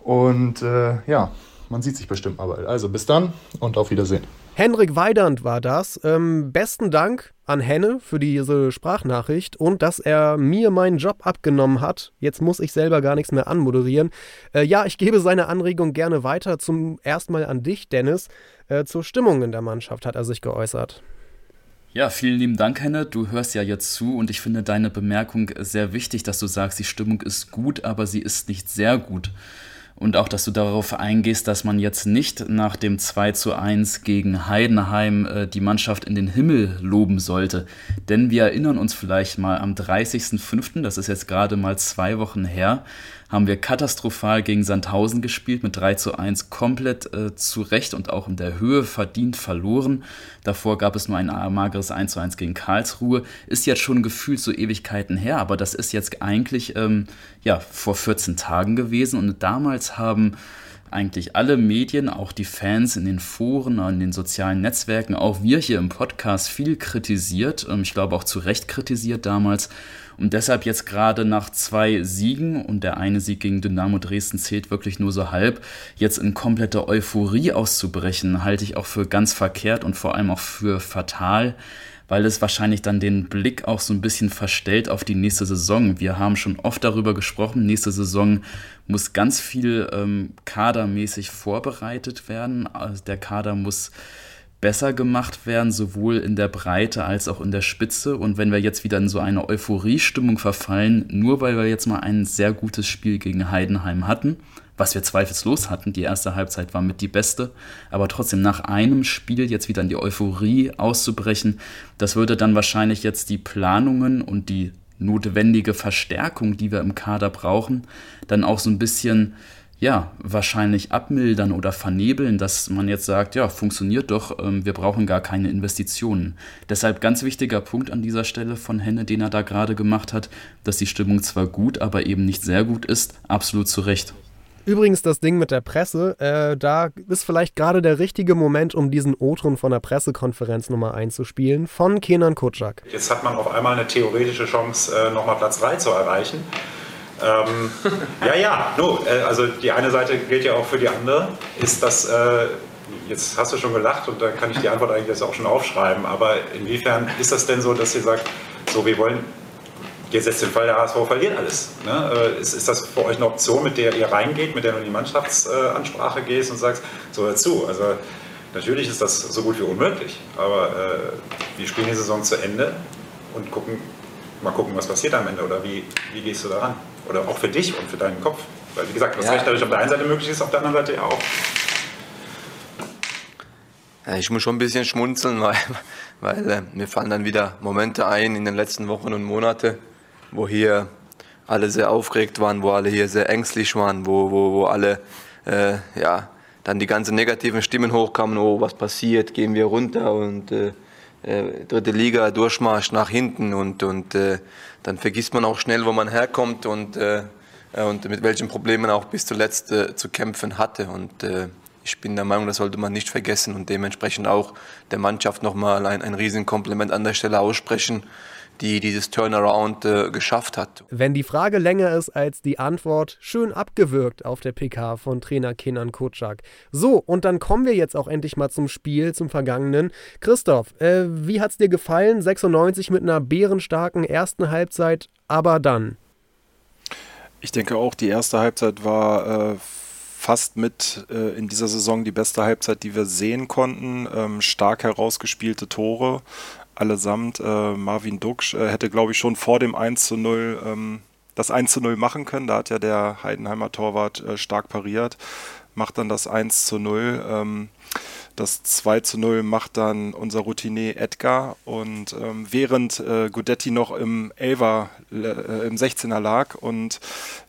Und äh, ja, man sieht sich bestimmt mal bald. Also bis dann und auf Wiedersehen. Henrik Weidand war das. Ähm, besten Dank an Henne für diese Sprachnachricht und dass er mir meinen Job abgenommen hat. Jetzt muss ich selber gar nichts mehr anmoderieren. Äh, ja, ich gebe seine Anregung gerne weiter. Zum erstmal an dich, Dennis. Äh, zur Stimmung in der Mannschaft hat er sich geäußert. Ja, vielen lieben Dank, Henne. Du hörst ja jetzt zu und ich finde deine Bemerkung sehr wichtig, dass du sagst, die Stimmung ist gut, aber sie ist nicht sehr gut und auch, dass du darauf eingehst, dass man jetzt nicht nach dem 2 zu 1 gegen Heidenheim äh, die Mannschaft in den Himmel loben sollte. Denn wir erinnern uns vielleicht mal am 30.05., das ist jetzt gerade mal zwei Wochen her, haben wir katastrophal gegen Sandhausen gespielt, mit 3 zu 1 komplett äh, zu Recht und auch in der Höhe verdient verloren. Davor gab es nur ein mageres 1 zu 1 gegen Karlsruhe. Ist jetzt schon gefühlt so Ewigkeiten her, aber das ist jetzt eigentlich ähm, ja, vor 14 Tagen gewesen und damals haben eigentlich alle Medien, auch die Fans in den Foren, in den sozialen Netzwerken, auch wir hier im Podcast viel kritisiert. Ähm, ich glaube auch zu Recht kritisiert damals. Und deshalb jetzt gerade nach zwei Siegen und der eine Sieg gegen Dynamo Dresden zählt wirklich nur so halb, jetzt in komplette Euphorie auszubrechen, halte ich auch für ganz verkehrt und vor allem auch für fatal weil es wahrscheinlich dann den Blick auch so ein bisschen verstellt auf die nächste Saison. Wir haben schon oft darüber gesprochen, nächste Saison muss ganz viel ähm, kadermäßig vorbereitet werden. Also der Kader muss besser gemacht werden, sowohl in der Breite als auch in der Spitze. Und wenn wir jetzt wieder in so eine Euphoriestimmung verfallen, nur weil wir jetzt mal ein sehr gutes Spiel gegen Heidenheim hatten, was wir zweifellos hatten. Die erste Halbzeit war mit die beste. Aber trotzdem nach einem Spiel jetzt wieder in die Euphorie auszubrechen, das würde dann wahrscheinlich jetzt die Planungen und die notwendige Verstärkung, die wir im Kader brauchen, dann auch so ein bisschen ja, wahrscheinlich abmildern oder vernebeln, dass man jetzt sagt, ja, funktioniert doch, ähm, wir brauchen gar keine Investitionen. Deshalb ganz wichtiger Punkt an dieser Stelle von Henne, den er da gerade gemacht hat, dass die Stimmung zwar gut, aber eben nicht sehr gut ist, absolut zu Recht. Übrigens das Ding mit der Presse, äh, da ist vielleicht gerade der richtige Moment, um diesen O-Ton von der Pressekonferenz Nummer einzuspielen, von Kenan Kutschak. Jetzt hat man auf einmal eine theoretische Chance, äh, nochmal Platz 3 zu erreichen. Ähm, ja, ja, no, äh, also die eine Seite gilt ja auch für die andere. Ist das, äh, jetzt hast du schon gelacht und da kann ich die Antwort eigentlich jetzt auch schon aufschreiben, aber inwiefern ist das denn so, dass ihr sagt, so, wir wollen Jetzt setzt den Fall, der HSV verliert alles. Ne? Äh, ist, ist, das für euch eine Option, mit der ihr reingeht, mit der du in die Mannschaftsansprache gehst und sagst, so dazu? Also natürlich ist das so gut wie unmöglich, aber äh, wir spielen die Saison zu Ende und gucken, mal gucken, was passiert am Ende oder wie, wie gehst du daran? Oder auch für dich und für deinen Kopf. Weil wie gesagt, was ja. dadurch auf der einen Seite möglich ist, auf der anderen Seite ja auch. Ja, ich muss schon ein bisschen schmunzeln, weil, weil äh, mir fallen dann wieder Momente ein in den letzten Wochen und Monaten, wo hier alle sehr aufgeregt waren, wo alle hier sehr ängstlich waren, wo, wo, wo alle äh, ja, dann die ganzen negativen Stimmen hochkamen, oh, was passiert, gehen wir runter und äh, äh, dritte Liga, Durchmarsch nach hinten und, und äh, dann vergisst man auch schnell, wo man herkommt und, äh, und mit welchen Problemen auch bis zuletzt äh, zu kämpfen hatte. Und äh, ich bin der Meinung, das sollte man nicht vergessen und dementsprechend auch der Mannschaft nochmal ein, ein riesen Kompliment an der Stelle aussprechen die dieses Turnaround äh, geschafft hat. Wenn die Frage länger ist als die Antwort, schön abgewürgt auf der PK von Trainer Kenan Kutschak. So, und dann kommen wir jetzt auch endlich mal zum Spiel, zum Vergangenen. Christoph, äh, wie hat's dir gefallen? 96 mit einer bärenstarken ersten Halbzeit, aber dann? Ich denke auch, die erste Halbzeit war äh, fast mit äh, in dieser Saison die beste Halbzeit, die wir sehen konnten. Ähm, stark herausgespielte Tore allesamt. Äh, Marvin Duksch äh, hätte, glaube ich, schon vor dem 1 zu 0 ähm, das 1 zu 0 machen können. Da hat ja der Heidenheimer Torwart äh, stark pariert, macht dann das 1 zu 0. Ähm, das 2 zu 0 macht dann unser Routinier Edgar und ähm, während äh, Gudetti noch im Elver, äh, im 16er lag und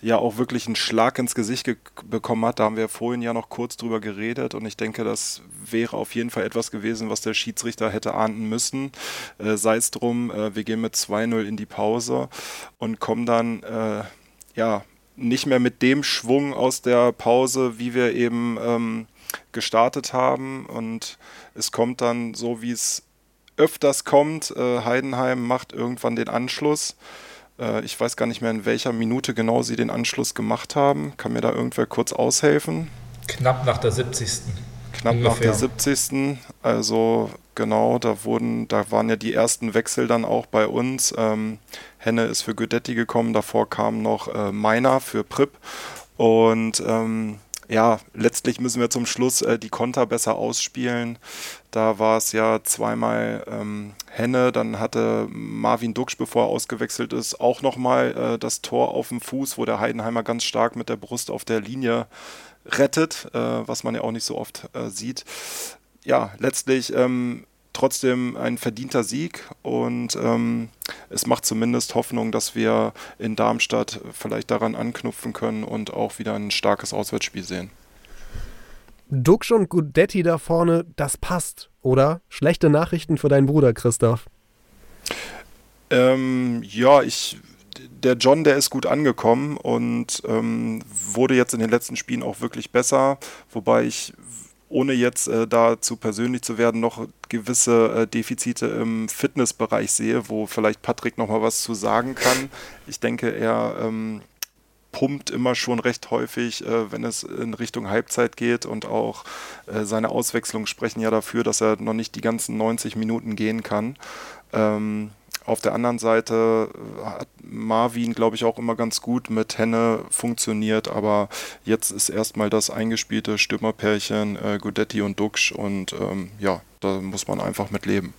ja auch wirklich einen Schlag ins Gesicht bekommen hat, da haben wir vorhin ja noch kurz drüber geredet und ich denke, das wäre auf jeden Fall etwas gewesen, was der Schiedsrichter hätte ahnden müssen. Äh, Sei es drum, äh, wir gehen mit 2-0 in die Pause und kommen dann äh, ja nicht mehr mit dem Schwung aus der Pause, wie wir eben ähm, gestartet haben. Und es kommt dann so, wie es öfters kommt. Äh, Heidenheim macht irgendwann den Anschluss. Äh, ich weiß gar nicht mehr, in welcher Minute genau sie den Anschluss gemacht haben. Kann mir da irgendwer kurz aushelfen? Knapp nach der 70. Knapp Ungefähr. nach der 70. Also genau, da wurden, da waren ja die ersten Wechsel dann auch bei uns. Ähm, Henne ist für Gudetti gekommen, davor kam noch äh, Meiner für Prip. Und ähm, ja, letztlich müssen wir zum Schluss äh, die Konter besser ausspielen. Da war es ja zweimal ähm, Henne, dann hatte Marvin Duxch, bevor er ausgewechselt ist, auch nochmal äh, das Tor auf dem Fuß, wo der Heidenheimer ganz stark mit der Brust auf der Linie rettet, äh, was man ja auch nicht so oft äh, sieht. Ja, letztlich ähm, trotzdem ein verdienter Sieg und ähm, es macht zumindest Hoffnung, dass wir in Darmstadt vielleicht daran anknüpfen können und auch wieder ein starkes Auswärtsspiel sehen. Duxch und Gudetti da vorne, das passt, oder? Schlechte Nachrichten für deinen Bruder, Christoph. Ähm, ja, ich, der John, der ist gut angekommen und ähm, wurde jetzt in den letzten Spielen auch wirklich besser, wobei ich ohne jetzt äh, dazu persönlich zu werden, noch gewisse äh, Defizite im Fitnessbereich sehe, wo vielleicht Patrick noch mal was zu sagen kann. Ich denke, er ähm, pumpt immer schon recht häufig, äh, wenn es in Richtung Halbzeit geht und auch äh, seine Auswechslungen sprechen ja dafür, dass er noch nicht die ganzen 90 Minuten gehen kann. Ähm, auf der anderen Seite äh, hat Marvin, glaube ich, auch immer ganz gut mit Henne funktioniert, aber jetzt ist erstmal das eingespielte Stürmerpärchen äh, Gudetti und Duxch und ähm, ja, da muss man einfach mit leben.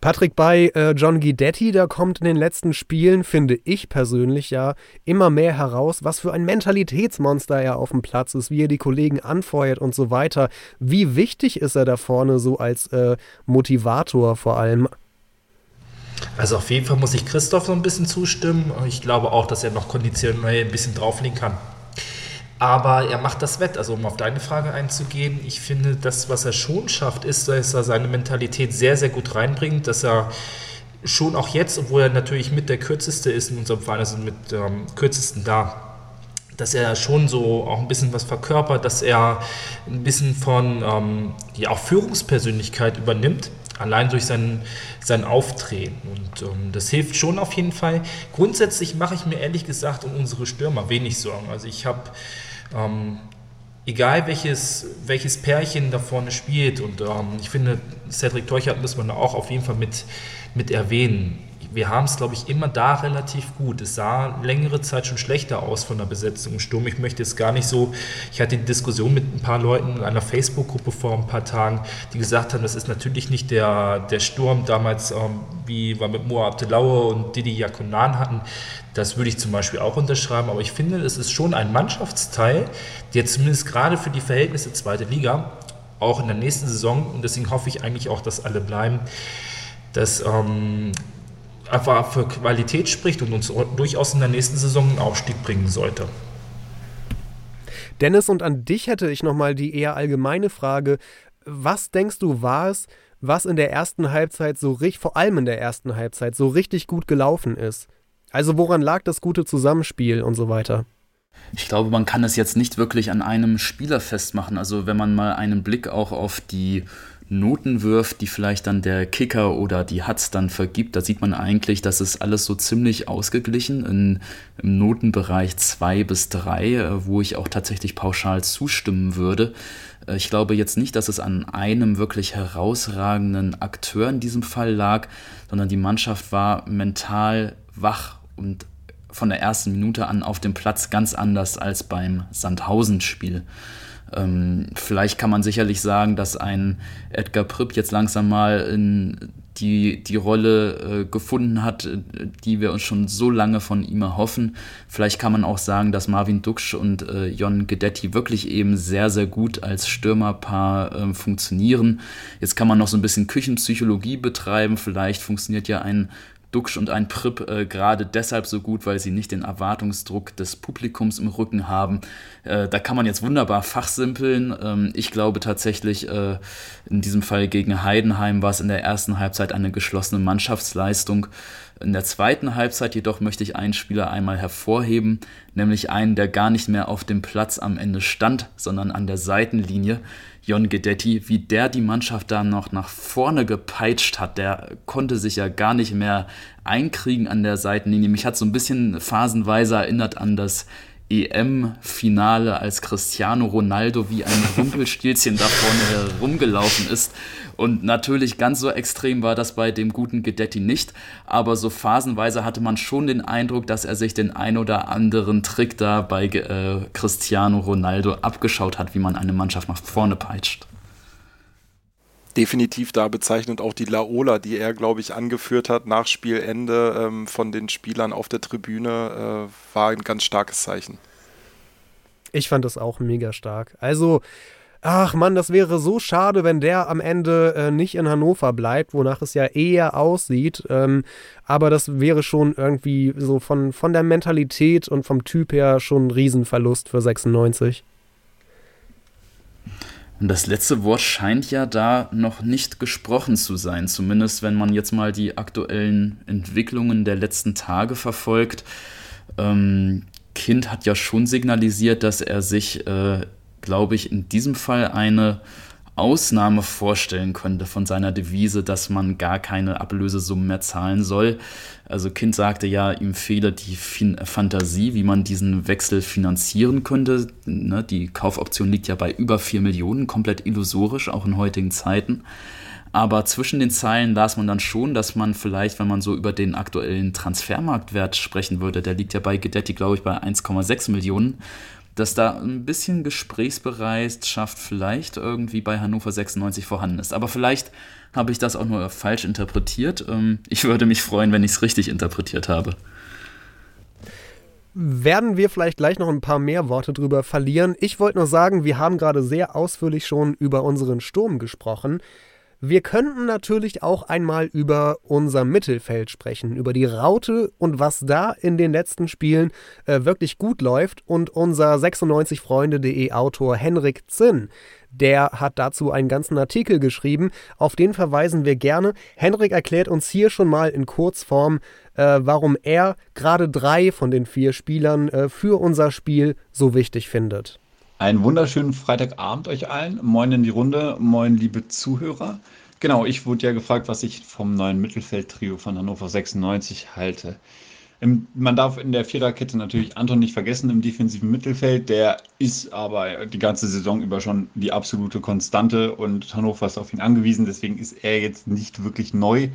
Patrick, bei äh, John Guidetti, da kommt in den letzten Spielen, finde ich persönlich ja, immer mehr heraus, was für ein Mentalitätsmonster er auf dem Platz ist, wie er die Kollegen anfeuert und so weiter. Wie wichtig ist er da vorne so als äh, Motivator vor allem? Also auf jeden Fall muss ich Christoph so ein bisschen zustimmen. Ich glaube auch, dass er noch konditionell ein bisschen drauflegen kann. Aber er macht das wett. Also um auf deine Frage einzugehen, ich finde, das, was er schon schafft, ist, dass er seine Mentalität sehr, sehr gut reinbringt, dass er schon auch jetzt, obwohl er natürlich mit der kürzeste ist in unserem Verein, also mit ähm, kürzesten da, dass er schon so auch ein bisschen was verkörpert, dass er ein bisschen von ähm, ja, auch Führungspersönlichkeit übernimmt, allein durch sein, sein Auftreten. Und ähm, das hilft schon auf jeden Fall. Grundsätzlich mache ich mir ehrlich gesagt um unsere Stürmer wenig Sorgen. Also ich habe ähm, egal welches, welches Pärchen da vorne spielt, und ähm, ich finde, Cedric Teuchert muss man auch auf jeden Fall mit, mit erwähnen. Wir haben es, glaube ich, immer da relativ gut. Es sah längere Zeit schon schlechter aus von der Besetzung im Sturm. Ich möchte jetzt gar nicht so. Ich hatte die Diskussion mit ein paar Leuten in einer Facebook-Gruppe vor ein paar Tagen, die gesagt haben, das ist natürlich nicht der, der Sturm damals, ähm, wie wir mit Moa Abdelaue und Didi Yakunan hatten. Das würde ich zum Beispiel auch unterschreiben, aber ich finde, es ist schon ein Mannschaftsteil, der zumindest gerade für die Verhältnisse zweite Liga auch in der nächsten Saison, und deswegen hoffe ich eigentlich auch, dass alle bleiben, dass ähm, einfach für Qualität spricht und uns durchaus in der nächsten Saison einen Aufstieg bringen sollte. Dennis, und an dich hätte ich nochmal die eher allgemeine Frage. Was denkst du, war es, was in der ersten Halbzeit so richtig, vor allem in der ersten Halbzeit, so richtig gut gelaufen ist? Also woran lag das gute Zusammenspiel und so weiter? Ich glaube, man kann es jetzt nicht wirklich an einem Spieler festmachen. Also wenn man mal einen Blick auch auf die Noten wirft, die vielleicht dann der Kicker oder die Hatz dann vergibt, da sieht man eigentlich, dass es alles so ziemlich ausgeglichen in, im Notenbereich 2 bis 3, äh, wo ich auch tatsächlich pauschal zustimmen würde. Äh, ich glaube jetzt nicht, dass es an einem wirklich herausragenden Akteur in diesem Fall lag, sondern die Mannschaft war mental wach und von der ersten Minute an auf dem Platz ganz anders als beim Sandhausen-Spiel. Ähm, vielleicht kann man sicherlich sagen, dass ein Edgar Pripp jetzt langsam mal in die, die Rolle äh, gefunden hat, äh, die wir uns schon so lange von ihm erhoffen. Vielleicht kann man auch sagen, dass Marvin Duksch und äh, Jon Gedetti wirklich eben sehr, sehr gut als Stürmerpaar äh, funktionieren. Jetzt kann man noch so ein bisschen Küchenpsychologie betreiben. Vielleicht funktioniert ja ein Duxch und ein Pripp äh, gerade deshalb so gut, weil sie nicht den Erwartungsdruck des Publikums im Rücken haben. Äh, da kann man jetzt wunderbar fachsimpeln. Ähm, ich glaube tatsächlich, äh, in diesem Fall gegen Heidenheim war es in der ersten Halbzeit eine geschlossene Mannschaftsleistung. In der zweiten Halbzeit jedoch möchte ich einen Spieler einmal hervorheben, nämlich einen, der gar nicht mehr auf dem Platz am Ende stand, sondern an der Seitenlinie. Jon Gedetti, wie der die Mannschaft da noch nach vorne gepeitscht hat, der konnte sich ja gar nicht mehr einkriegen an der Seitenlinie. Mich hat so ein bisschen phasenweise erinnert an das EM-Finale, als Cristiano Ronaldo wie ein Rumpelstilzchen da vorne herumgelaufen ist. Und natürlich ganz so extrem war das bei dem guten Gedetti nicht, aber so phasenweise hatte man schon den Eindruck, dass er sich den ein oder anderen Trick da bei äh, Cristiano Ronaldo abgeschaut hat, wie man eine Mannschaft nach vorne peitscht definitiv da bezeichnend auch die Laola, die er, glaube ich, angeführt hat nach Spielende ähm, von den Spielern auf der Tribüne, äh, war ein ganz starkes Zeichen. Ich fand das auch mega stark. Also ach Mann, das wäre so schade, wenn der am Ende äh, nicht in Hannover bleibt, wonach es ja eher aussieht. Ähm, aber das wäre schon irgendwie so von, von der Mentalität und vom Typ her schon ein Riesenverlust für 96. Und das letzte Wort scheint ja da noch nicht gesprochen zu sein, zumindest wenn man jetzt mal die aktuellen Entwicklungen der letzten Tage verfolgt. Ähm, Kind hat ja schon signalisiert, dass er sich, äh, glaube ich, in diesem Fall eine Ausnahme vorstellen könnte von seiner Devise, dass man gar keine Ablösesummen mehr zahlen soll. Also Kind sagte ja, ihm fehle die fin Fantasie, wie man diesen Wechsel finanzieren könnte. Ne, die Kaufoption liegt ja bei über 4 Millionen, komplett illusorisch, auch in heutigen Zeiten. Aber zwischen den Zeilen las man dann schon, dass man vielleicht, wenn man so über den aktuellen Transfermarktwert sprechen würde, der liegt ja bei Gedetti, glaube ich, bei 1,6 Millionen, dass da ein bisschen Gesprächsbereitschaft vielleicht irgendwie bei Hannover 96 vorhanden ist. Aber vielleicht habe ich das auch nur falsch interpretiert. Ähm, ich würde mich freuen, wenn ich es richtig interpretiert habe. Werden wir vielleicht gleich noch ein paar mehr Worte drüber verlieren. Ich wollte nur sagen, wir haben gerade sehr ausführlich schon über unseren Sturm gesprochen. Wir könnten natürlich auch einmal über unser Mittelfeld sprechen, über die Raute und was da in den letzten Spielen äh, wirklich gut läuft. Und unser 96freunde.de Autor Henrik Zinn, der hat dazu einen ganzen Artikel geschrieben. Auf den verweisen wir gerne. Henrik erklärt uns hier schon mal in Kurzform, äh, warum er gerade drei von den vier Spielern äh, für unser Spiel so wichtig findet. Einen wunderschönen Freitagabend euch allen. Moin in die Runde, moin liebe Zuhörer. Genau, ich wurde ja gefragt, was ich vom neuen Mittelfeldtrio von Hannover 96 halte. Man darf in der Viererkette natürlich Anton nicht vergessen im defensiven Mittelfeld. Der ist aber die ganze Saison über schon die absolute Konstante und Hannover ist auf ihn angewiesen. Deswegen ist er jetzt nicht wirklich neu.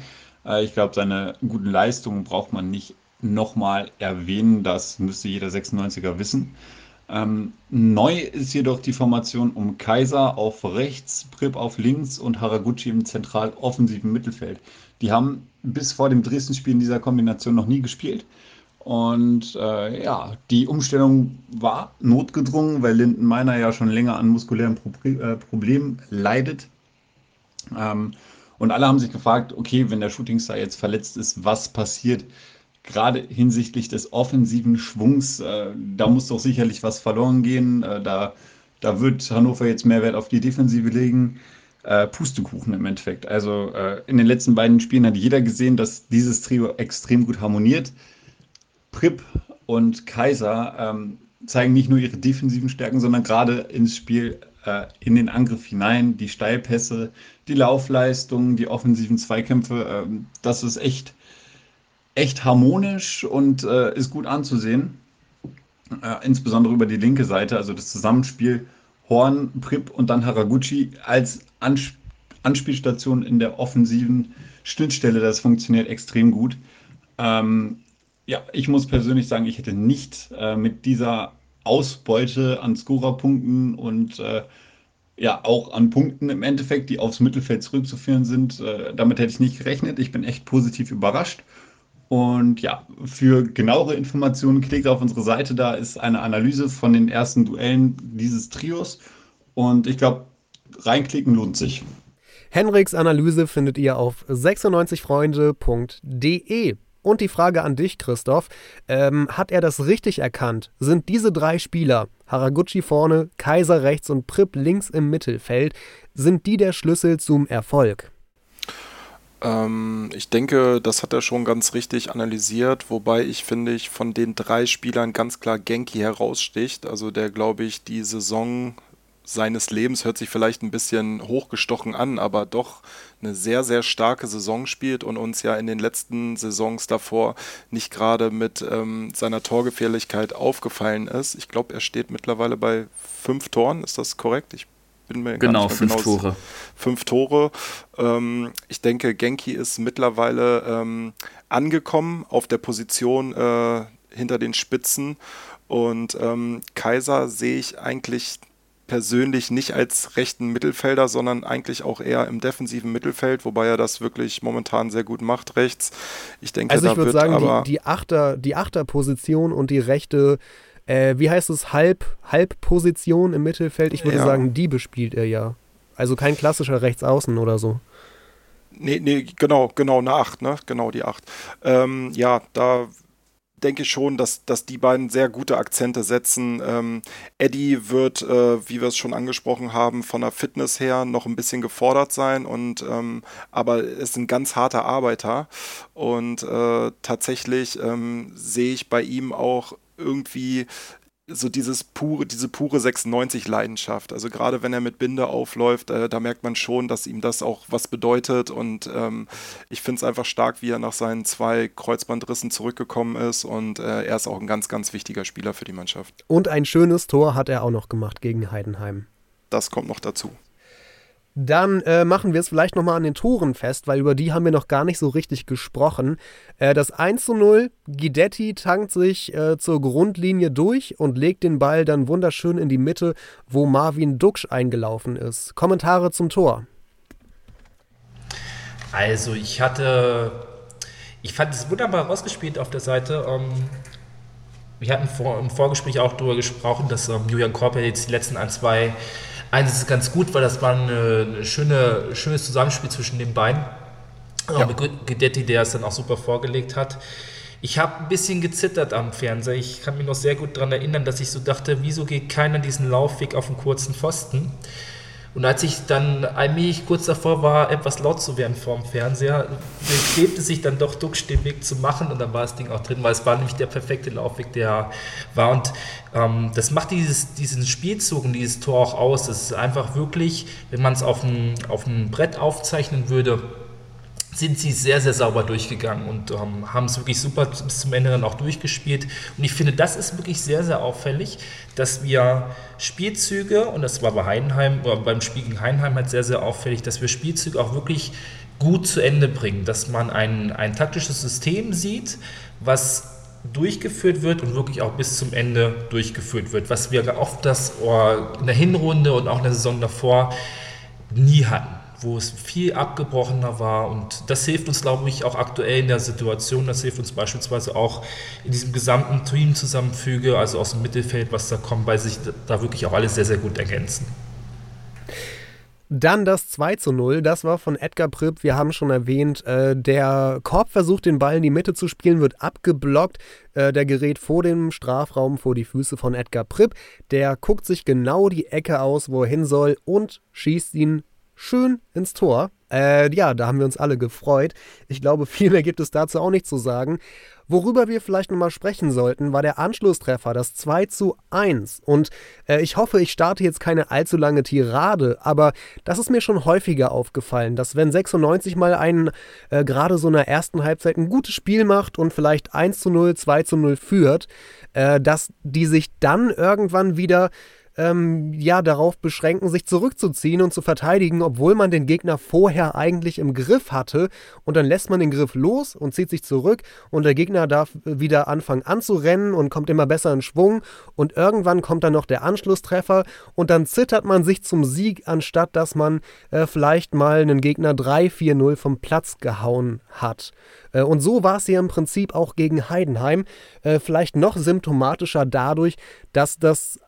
Äh, ich glaube, seine guten Leistungen braucht man nicht nochmal erwähnen. Das müsste jeder 96er wissen. Ähm, neu ist jedoch die Formation um Kaiser auf rechts, Prip auf links und Haraguchi im zentral offensiven Mittelfeld. Die haben bis vor dem Dresden-Spiel in dieser Kombination noch nie gespielt. Und äh, ja, die Umstellung war notgedrungen, weil Linden Meiner ja schon länger an muskulären Pro äh, Problemen leidet. Ähm, und alle haben sich gefragt, okay, wenn der Shootingstar jetzt verletzt ist, was passiert? Gerade hinsichtlich des offensiven Schwungs, äh, da muss doch sicherlich was verloren gehen. Äh, da, da wird Hannover jetzt mehr Wert auf die Defensive legen. Äh, Pustekuchen im Endeffekt. Also äh, in den letzten beiden Spielen hat jeder gesehen, dass dieses Trio extrem gut harmoniert. Prip und Kaiser ähm, zeigen nicht nur ihre defensiven Stärken, sondern gerade ins Spiel äh, in den Angriff hinein, die Steilpässe, die Laufleistungen, die offensiven Zweikämpfe. Ähm, das ist echt echt harmonisch und äh, ist gut anzusehen. Äh, insbesondere über die linke Seite, also das Zusammenspiel Horn, Prip und dann Haraguchi als Ans Anspielstation in der offensiven Schnittstelle. Das funktioniert extrem gut. Ähm, ja, ich muss persönlich sagen, ich hätte nicht äh, mit dieser Ausbeute an Scorerpunkten und äh, ja auch an Punkten im Endeffekt, die aufs Mittelfeld zurückzuführen sind. Äh, damit hätte ich nicht gerechnet. Ich bin echt positiv überrascht. Und ja, für genauere Informationen klickt auf unsere Seite. Da ist eine Analyse von den ersten Duellen dieses Trios. Und ich glaube, reinklicken lohnt sich. Henriks Analyse findet ihr auf 96freunde.de. Und die Frage an dich, Christoph. Ähm, hat er das richtig erkannt? Sind diese drei Spieler, Haraguchi vorne, Kaiser rechts und Pripp links im Mittelfeld, sind die der Schlüssel zum Erfolg? Ähm, ich denke, das hat er schon ganz richtig analysiert, wobei ich finde, ich von den drei Spielern ganz klar Genki heraussticht. Also der, glaube ich, die Saison seines Lebens hört sich vielleicht ein bisschen hochgestochen an, aber doch eine sehr, sehr starke Saison spielt und uns ja in den letzten Saisons davor nicht gerade mit ähm, seiner Torgefährlichkeit aufgefallen ist. Ich glaube, er steht mittlerweile bei fünf Toren, ist das korrekt? Ich bin mir genau, fünf genau Tore. Fünf Tore. Ähm, ich denke, Genki ist mittlerweile ähm, angekommen auf der Position äh, hinter den Spitzen. Und ähm, Kaiser sehe ich eigentlich persönlich nicht als rechten Mittelfelder, sondern eigentlich auch eher im defensiven Mittelfeld, wobei er das wirklich momentan sehr gut macht rechts. Ich denke, also ich würde sagen, die, die, Achter, die Achterposition und die rechte äh, wie heißt es, Halb, Halbposition im Mittelfeld. Ich würde Ja. sagen, die bespielt er ja. Also kein klassischer Rechtsaußen oder so. Nee, nee, genau, genau, eine 8, ne? Genau, die 8. Ähm, ja, da denke ich schon, dass, dass die beiden sehr gute Akzente setzen. Ähm, Eddie wird, äh, wie wir es schon angesprochen haben, von der Fitness her noch ein bisschen gefordert sein und ähm, aber ist ein ganz harter Arbeiter und äh, tatsächlich ähm, sehe ich bei ihm auch irgendwie so dieses pure, diese pure 96-Leidenschaft. Also gerade wenn er mit Binde aufläuft, äh, da merkt man schon, dass ihm das auch was bedeutet. Und ähm, ich finde es einfach stark, wie er nach seinen zwei Kreuzbandrissen zurückgekommen ist. Und äh, er ist auch ein ganz, ganz wichtiger Spieler für die Mannschaft. Und ein schönes Tor hat er auch noch gemacht gegen Heidenheim. Das kommt noch dazu. Dann äh, machen wir es vielleicht nochmal an den Toren fest, weil über die haben wir noch gar nicht so richtig gesprochen. Äh, das 1 zu 0, Guidetti tankt sich äh, zur Grundlinie durch und legt den Ball dann wunderschön in die Mitte, wo Marvin Duksch eingelaufen ist. Kommentare zum Tor. Also ich hatte, ich fand es wunderbar rausgespielt auf der Seite. Ähm, wir hatten vor, im Vorgespräch auch darüber gesprochen, dass ähm, Julian Korb jetzt die letzten ein, zwei Einsätze ganz gut war. Das war eine schöne, schönes Zusammenspiel zwischen den beiden. Auch mit Guidetti, der es dann auch super vorgelegt hat. Ich habe ein bisschen gezittert am Fernseher. Ich kann mich noch sehr gut daran erinnern, dass ich so dachte, wieso geht keiner diesen Laufweg auf den kurzen Pfosten? Und als ich dann allmählich kurz davor war, etwas laut zu werden vorm Fernseher, klebte sich dann doch Duxch den Weg zu machen und dann war das Ding auch drin, weil es war nämlich der perfekte Laufweg, der war. Und ähm, das macht dieses, diesen Spielzug und dieses Tor auch aus. Das ist einfach wirklich, wenn man es auf dem, Brett aufzeichnen würde, sind sie sehr, sehr sauber durchgegangen und ähm, haben es wirklich super bis zum Ende dann auch durchgespielt. Und ich finde, das ist wirklich sehr, sehr auffällig, dass wir Spielzüge, und das war bei Heidenheim, oder beim Spiel gegen Heidenheim halt sehr, sehr auffällig, dass wir Spielzüge auch wirklich gut zu Ende bringen, dass man ein, ein taktisches System sieht, was durchgeführt wird und wirklich auch bis zum Ende durchgeführt wird, was wir oft das oh, in der Hinrunde und auch in der Saison davor nie hatten wo es viel abgebrochener war. Und das hilft uns, glaube ich, auch aktuell in der Situation. Das hilft uns beispielsweise auch in diesem gesamten Team-Zusammenfüge, also aus dem Mittelfeld, was da kommt, weil sich da wirklich auch alle sehr, sehr gut ergänzen. Dann das 2 zu 0, das war von Edgar Pripp, wir haben schon erwähnt, äh, der Korb versucht den Ball in die Mitte zu spielen, wird abgeblockt, äh, der gerät vor dem Strafraum vor die Füße von Edgar Pripp, der guckt sich genau die Ecke aus, wo er hin soll und schießt ihn schön ins Tor. Äh, ja, da haben wir uns alle gefreut. Ich glaube, viel mehr gibt es dazu auch nicht zu sagen. Worüber wir vielleicht nochmal sprechen sollten, war der Anschlusstreffer, das 2 zu 1. Und äh, ich hoffe, ich starte jetzt keine allzu lange Tirade, aber das ist mir schon häufiger aufgefallen, dass wenn 96 mal einen äh, gerade so in der ersten Halbzeit ein gutes Spiel macht und vielleicht 1 zu 0, 2 zu 0 führt, äh, dass die sich dann irgendwann wieder ähm, ja, darauf beschränken, sich zurückzuziehen und zu verteidigen, obwohl man den Gegner vorher eigentlich im Griff hatte. Und dann lässt man den Griff los und zieht sich zurück und der Gegner darf wieder anfangen anzurennen und kommt immer besser in Schwung. Und irgendwann kommt dann noch der Anschlusstreffer und dann zittert man sich zum Sieg, anstatt dass man äh, vielleicht mal einen Gegner 3-4-0 vom Platz gehauen hat. Äh, und so war es hier im Prinzip auch gegen Heidenheim. Äh, vielleicht noch symptomatischer dadurch, dass das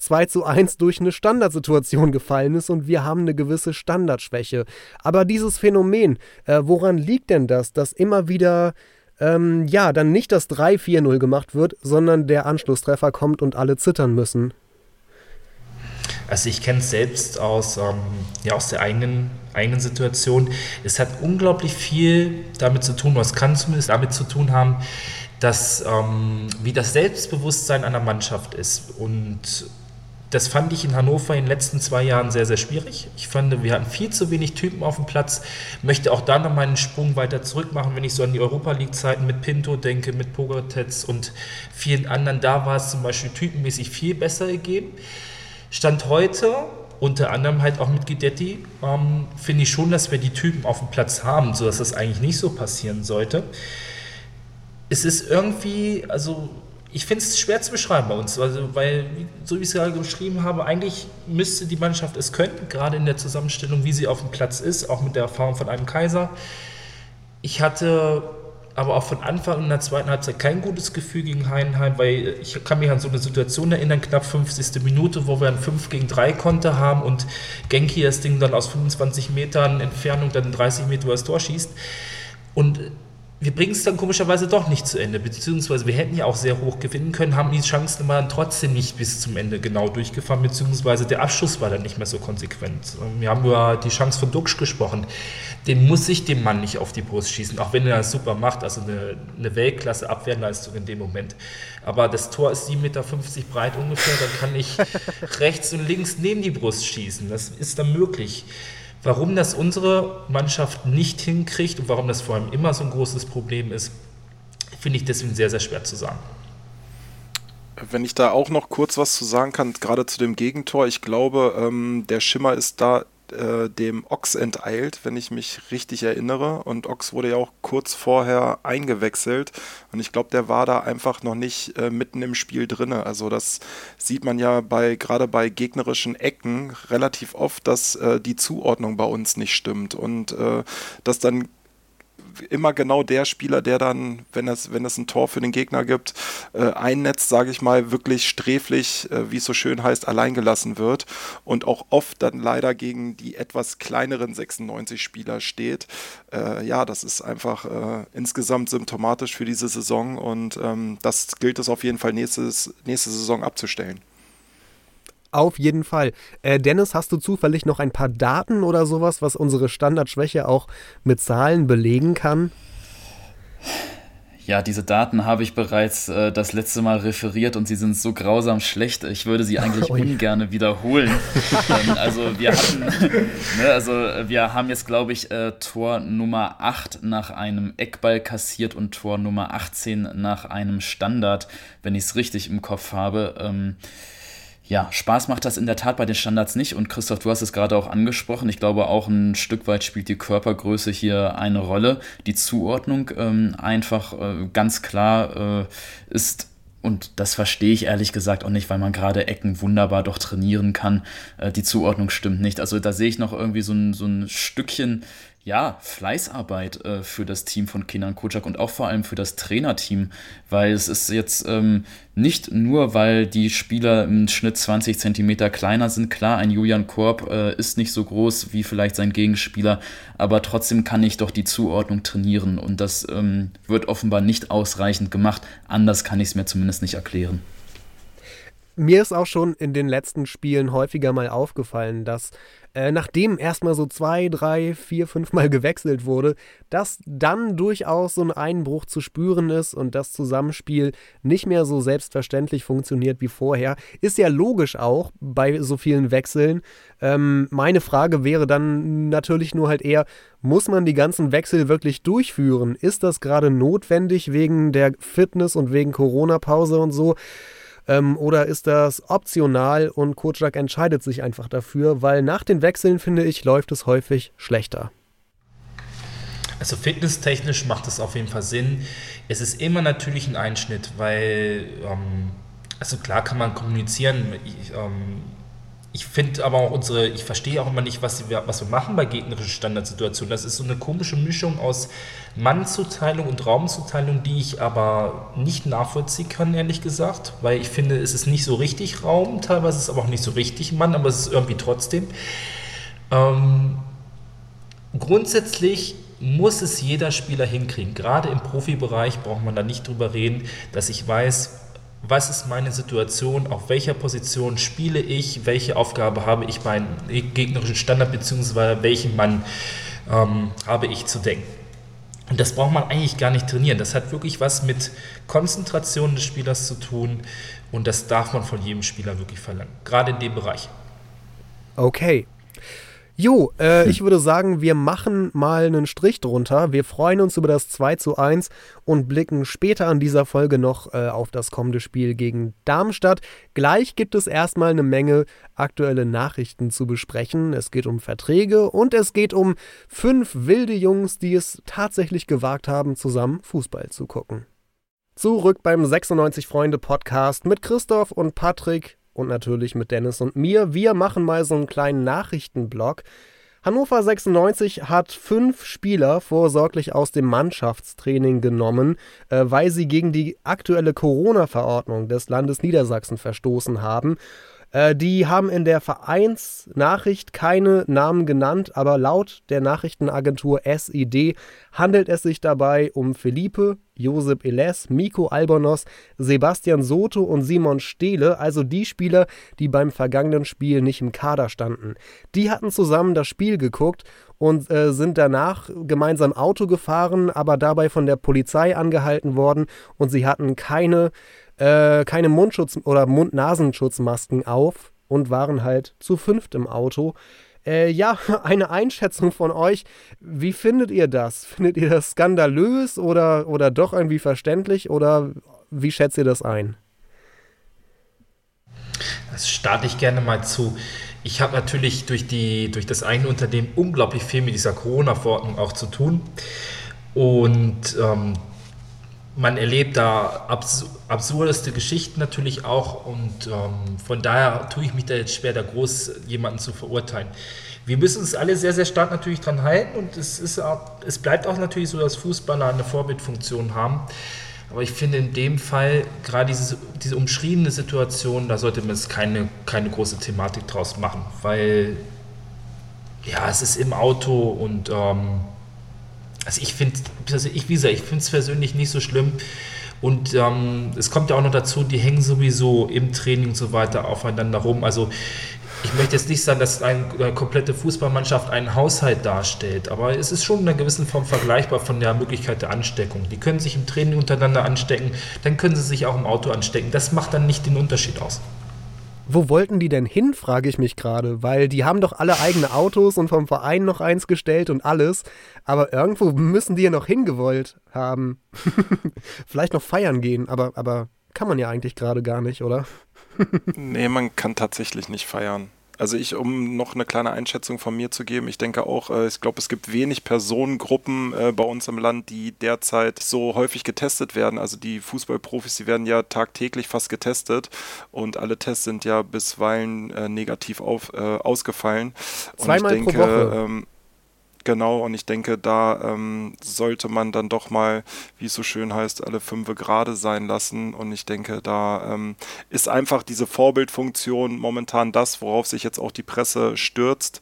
2 zu 1 durch eine Standardsituation gefallen ist und wir haben eine gewisse Standardschwäche. Aber dieses Phänomen, äh, woran liegt denn das, dass immer wieder, ähm, ja, dann nicht das 3-4-0 gemacht wird, sondern der Anschlusstreffer kommt und alle zittern müssen? Also ich kenne es selbst aus, ähm, ja, aus der eigenen, eigenen Situation. Es hat unglaublich viel damit zu tun, oder es kann zumindest damit zu tun haben, dass ähm, wie das Selbstbewusstsein einer Mannschaft ist. Und das fand ich in Hannover in den letzten zwei Jahren sehr, sehr schwierig. Ich fand, wir hatten viel zu wenig Typen auf dem Platz. Möchte auch da noch mal einen Sprung weiter zurück machen, wenn ich so an die Europa League-Zeiten mit Pinto denke, mit Pogatetz und vielen anderen. Da war es zum Beispiel typenmäßig viel besser gegeben. Stand heute, unter anderem halt auch mit Guidetti, ähm, finde ich schon, dass wir die Typen auf dem Platz haben, sodass das eigentlich nicht so passieren sollte. Es ist irgendwie, also ich finde es schwer zu beschreiben bei uns, also, weil, so wie ich es gerade beschrieben habe, eigentlich müsste die Mannschaft es können, gerade in der Zusammenstellung, wie sie auf dem Platz ist, auch mit der Erfahrung von einem Kaiser. Ich hatte aber auch von Anfang in der zweiten Halbzeit kein gutes Gefühl gegen Heidenheim, weil ich kann mich an so eine Situation erinnern, knapp 50. Minute, wo wir ein 5 gegen 3 Konter haben und Genki das Ding dann aus 25 Metern Entfernung dann 30 Meter über das Tor schießt. Und wir bringen es dann komischerweise doch nicht zu Ende, beziehungsweise wir hätten ja auch sehr hoch gewinnen können, haben die Chancen aber dann trotzdem nicht bis zum Ende genau durchgefahren, beziehungsweise der Abschluss war dann nicht mehr so konsequent. Wir haben über die Chance von Duxch gesprochen. Den muss ich dem Mann nicht auf die Brust schießen, auch wenn er das super macht, also eine, eine Weltklasse-Abwehrleistung in dem Moment. Aber das Tor ist 7,50 Meter breit ungefähr, dann kann ich rechts und links neben die Brust schießen. Das ist dann möglich. Warum das unsere Mannschaft nicht hinkriegt und warum das vor allem immer so ein großes Problem ist, finde ich deswegen sehr, sehr schwer zu sagen. Wenn ich da auch noch kurz was zu sagen kann, gerade zu dem Gegentor, ich glaube, ähm, der Schimmer ist da äh, dem Ox enteilt, wenn ich mich richtig erinnere. Und Ox wurde ja auch kurz vorher eingewechselt. Und ich glaube, der war da einfach noch nicht äh, mitten im Spiel drin. Also das sieht man ja bei gerade bei gegnerischen Ecken relativ oft, dass äh, die Zuordnung bei uns nicht stimmt. Und äh, dass dann immer genau der Spieler, der dann, wenn es, wenn es ein Tor für den Gegner gibt, äh, einnetzt, sage ich mal, wirklich sträflich, äh, wie es so schön heißt, alleingelassen wird und auch oft dann leider gegen die etwas kleineren 96-Spieler steht. Äh, ja, das ist einfach äh, insgesamt symptomatisch für diese Saison und ähm, das gilt es auf jeden Fall nächstes, nächste Saison abzustellen. Auf jeden Fall. Äh, Dennis, hast du zufällig noch ein paar Daten oder sowas, was unsere Standardschwäche auch mit Zahlen belegen kann? Ja, diese Daten habe ich bereits äh, das letzte Mal referiert und sie sind so grausam schlecht. Ich würde sie eigentlich oh, ungern wiederholen. ähm, also wir hatten, ne, also wir haben jetzt, glaube ich, äh, Tor Nummer 8 nach einem Eckball kassiert und Tor Nummer 18 nach einem Standard, wenn ich es richtig im Kopf habe. Ähm, ja, Spaß macht das in der Tat bei den Standards nicht. Und Christoph, du hast es gerade auch angesprochen. Ich glaube, auch ein Stück weit spielt die Körpergröße hier eine Rolle. Die Zuordnung ähm, einfach äh, ganz klar äh, ist und das verstehe ich ehrlich gesagt auch nicht, weil man gerade Ecken wunderbar doch trainieren kann. Äh, die Zuordnung stimmt nicht. Also da sehe ich noch irgendwie so ein, so ein Stückchen ja, Fleißarbeit äh, für das Team von Kenan Kocak und auch vor allem für das Trainerteam, weil es ist jetzt ähm, nicht nur, weil die Spieler im Schnitt 20 Zentimeter kleiner sind. Klar, ein Julian Korb äh, ist nicht so groß wie vielleicht sein Gegenspieler, aber trotzdem kann ich doch die Zuordnung trainieren und das ähm, wird offenbar nicht ausreichend gemacht. Anders kann ich es mir zumindest nicht erklären. Mir ist auch schon in den letzten Spielen häufiger mal aufgefallen, dass äh, nachdem erstmal so zwei, drei, vier, fünf Mal gewechselt wurde, dass dann durchaus so ein Einbruch zu spüren ist und das Zusammenspiel nicht mehr so selbstverständlich funktioniert wie vorher. Ist ja logisch auch bei so vielen Wechseln. Ähm, meine Frage wäre dann natürlich nur halt eher, muss man die ganzen Wechsel wirklich durchführen? Ist das gerade notwendig wegen der Fitness und wegen Corona-Pause und so? Ähm, oder ist das optional und Kocak entscheidet sich einfach dafür? Weil nach den Wechseln, finde ich, läuft es häufig schlechter. Also fitnesstechnisch macht es auf jeden Fall Sinn. Es ist immer natürlich ein Einschnitt, weil, ähm, also klar kann man kommunizieren. Ich, ähm, ich finde aber auch unsere, ich verstehe auch immer nicht, was wir, was wir machen bei gegnerischen Standardsituationen. Das ist so eine komische Mischung aus Mannzuteilung und Raumzuteilung, die ich aber nicht nachvollziehen kann, ehrlich gesagt, weil ich finde, es ist nicht so richtig Raum, teilweise ist es aber auch nicht so richtig Mann, aber es ist irgendwie trotzdem. Ähm, grundsätzlich muss es jeder Spieler hinkriegen. Gerade im Profibereich braucht man da nicht drüber reden, dass ich weiß, was ist meine Situation, auf welcher Position spiele ich, welche Aufgabe habe ich bei einem gegnerischen Standard, beziehungsweise welchen Mann ähm, habe ich zu denken. Und das braucht man eigentlich gar nicht trainieren. Das hat wirklich was mit Konzentration des Spielers zu tun und das darf man von jedem Spieler wirklich verlangen, gerade in dem Bereich. Okay, Jo, äh, hm. ich würde sagen, wir machen mal einen Strich drunter. Wir freuen uns über das 2 zu 1 und blicken später an dieser Folge noch äh, auf das kommende Spiel gegen Darmstadt. Gleich gibt es erstmal eine Menge aktuelle Nachrichten zu besprechen. Es geht um Verträge und es geht um fünf wilde Jungs, die es tatsächlich gewagt haben, zusammen Fußball zu gucken. Zurück beim 96 Freunde Podcast mit Christoph und Patrick und natürlich mit Dennis und mir. Wir machen mal so einen kleinen Nachrichtenblock. Hannover 96 hat fünf Spieler vorsorglich aus dem Mannschaftstraining genommen, äh, weil sie gegen die aktuelle Corona-Verordnung des Landes Niedersachsen verstoßen haben. Äh, die haben in der Vereinsnachricht keine Namen genannt, aber laut der Nachrichtenagentur SID handelt es sich dabei um Felipe, Josep Eles, Miko Albonos, Sebastian Soto und Simon Stehle, also die Spieler, die beim vergangenen Spiel nicht im Kader standen. Die hatten zusammen das Spiel geguckt und äh, sind danach gemeinsam Auto gefahren, aber dabei von der Polizei angehalten worden und sie hatten keine äh, keine Mundschutz- oder Mund-Nasenschutzmasken auf und waren halt zu fünft im Auto. Äh, ja, eine Einschätzung von euch. Wie findet ihr das? Findet ihr das skandalös oder, oder doch irgendwie verständlich oder wie schätzt ihr das ein? Das starte ich gerne mal zu. Ich habe natürlich durch, die, durch das eigene Unternehmen unglaublich viel mit dieser Corona-Verordnung auch zu tun. Und ähm, man erlebt da abs absurdeste Geschichten natürlich auch und ähm, von daher tue ich mich da jetzt schwer, da groß jemanden zu verurteilen. Wir müssen uns alle sehr, sehr stark natürlich dran halten und es, ist, es bleibt auch natürlich so, dass Fußballer eine Vorbildfunktion haben. Aber ich finde in dem Fall, gerade diese, diese umschriebene Situation, da sollte man jetzt keine, keine große Thematik draus machen, weil ja, es ist im Auto und ähm, also ich finde, also ich, wie gesagt, ich finde es persönlich nicht so schlimm. Und ähm, es kommt ja auch noch dazu, die hängen sowieso im Training und so weiter aufeinander rum. Also ich möchte jetzt nicht sagen, dass eine, eine komplette Fußballmannschaft einen Haushalt darstellt, aber es ist schon in einer gewissen Form vergleichbar von der Möglichkeit der Ansteckung. Die können sich im Training untereinander anstecken, dann können sie sich auch im Auto anstecken. Das macht dann nicht den Unterschied aus. Wo wollten die denn hin, frage ich mich gerade, weil die haben doch alle eigene Autos und vom Verein noch eins gestellt und alles, aber irgendwo müssen die ja noch hingewollt haben. Vielleicht noch feiern gehen, aber, aber kann man ja eigentlich gerade gar nicht, oder? nee, man kann tatsächlich nicht feiern. Also ich, um noch eine kleine Einschätzung von mir zu geben, ich denke auch, äh, ich glaube, es gibt wenig Personengruppen äh, bei uns im Land, die derzeit so häufig getestet werden. Also die Fußballprofis, die werden ja tagtäglich fast getestet und alle Tests sind ja bisweilen äh, negativ auf, äh, ausgefallen. Und Zweimal ich denke, pro Woche. Ähm, Genau, und ich denke, da ähm, sollte man dann doch mal, wie es so schön heißt, alle fünf gerade sein lassen. Und ich denke, da ähm, ist einfach diese Vorbildfunktion momentan das, worauf sich jetzt auch die Presse stürzt.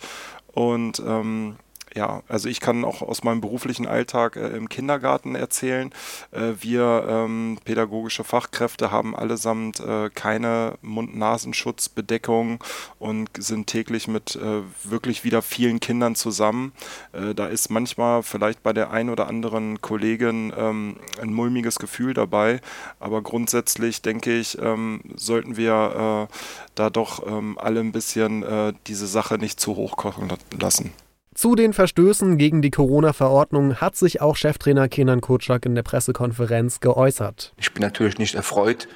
Und ähm, ja, also ich kann auch aus meinem beruflichen Alltag äh, im Kindergarten erzählen. Äh, wir ähm, pädagogische Fachkräfte haben allesamt äh, keine Mund-Nasenschutzbedeckung und sind täglich mit äh, wirklich wieder vielen Kindern zusammen. Äh, da ist manchmal vielleicht bei der einen oder anderen Kollegin ähm, ein mulmiges Gefühl dabei, aber grundsätzlich denke ich, ähm, sollten wir äh, da doch ähm, alle ein bisschen diese Sache nicht zu hoch kochen lassen. Zu den Verstößen gegen die Corona-Verordnung hat sich auch Cheftrainer Kenan Kutschak in der Pressekonferenz geäußert. Ich bin natürlich nicht erfreut,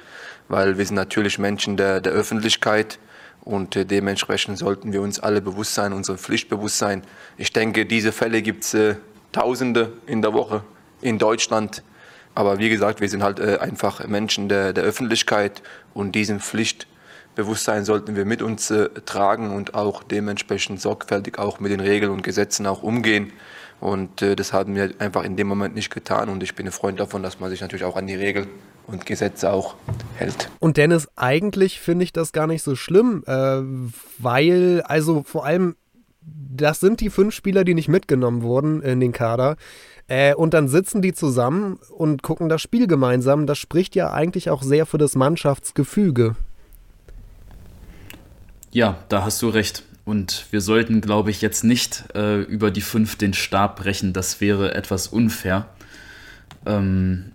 weil wir sind natürlich Menschen der, der Öffentlichkeit und äh, dementsprechend sollten wir uns alle bewusst sein, unser Pflichtbewusstsein. Ich denke, diese Fälle gibt es äh, Tausende in der Woche in Deutschland. Aber wie gesagt, wir sind halt äh, einfach Menschen der, der Öffentlichkeit und diesen Pflicht Bewusstsein sollten wir mit uns äh, tragen und auch dementsprechend sorgfältig auch mit den Regeln und Gesetzen auch umgehen. Und äh, das haben wir einfach in dem Moment nicht getan. Und ich bin ein Freund davon, dass man sich natürlich auch an die Regeln und Gesetze auch hält. Und Dennis, eigentlich finde ich das gar nicht so schlimm, äh, weil, also vor allem, das sind die fünf Spieler, die nicht mitgenommen wurden in den Kader. Äh, und dann sitzen die zusammen und gucken das Spiel gemeinsam. Das spricht ja eigentlich auch sehr für das Mannschaftsgefüge. Ja, da hast du recht. Und wir sollten, glaube ich, jetzt nicht äh, über die fünf den Stab brechen. Das wäre etwas unfair. Ähm,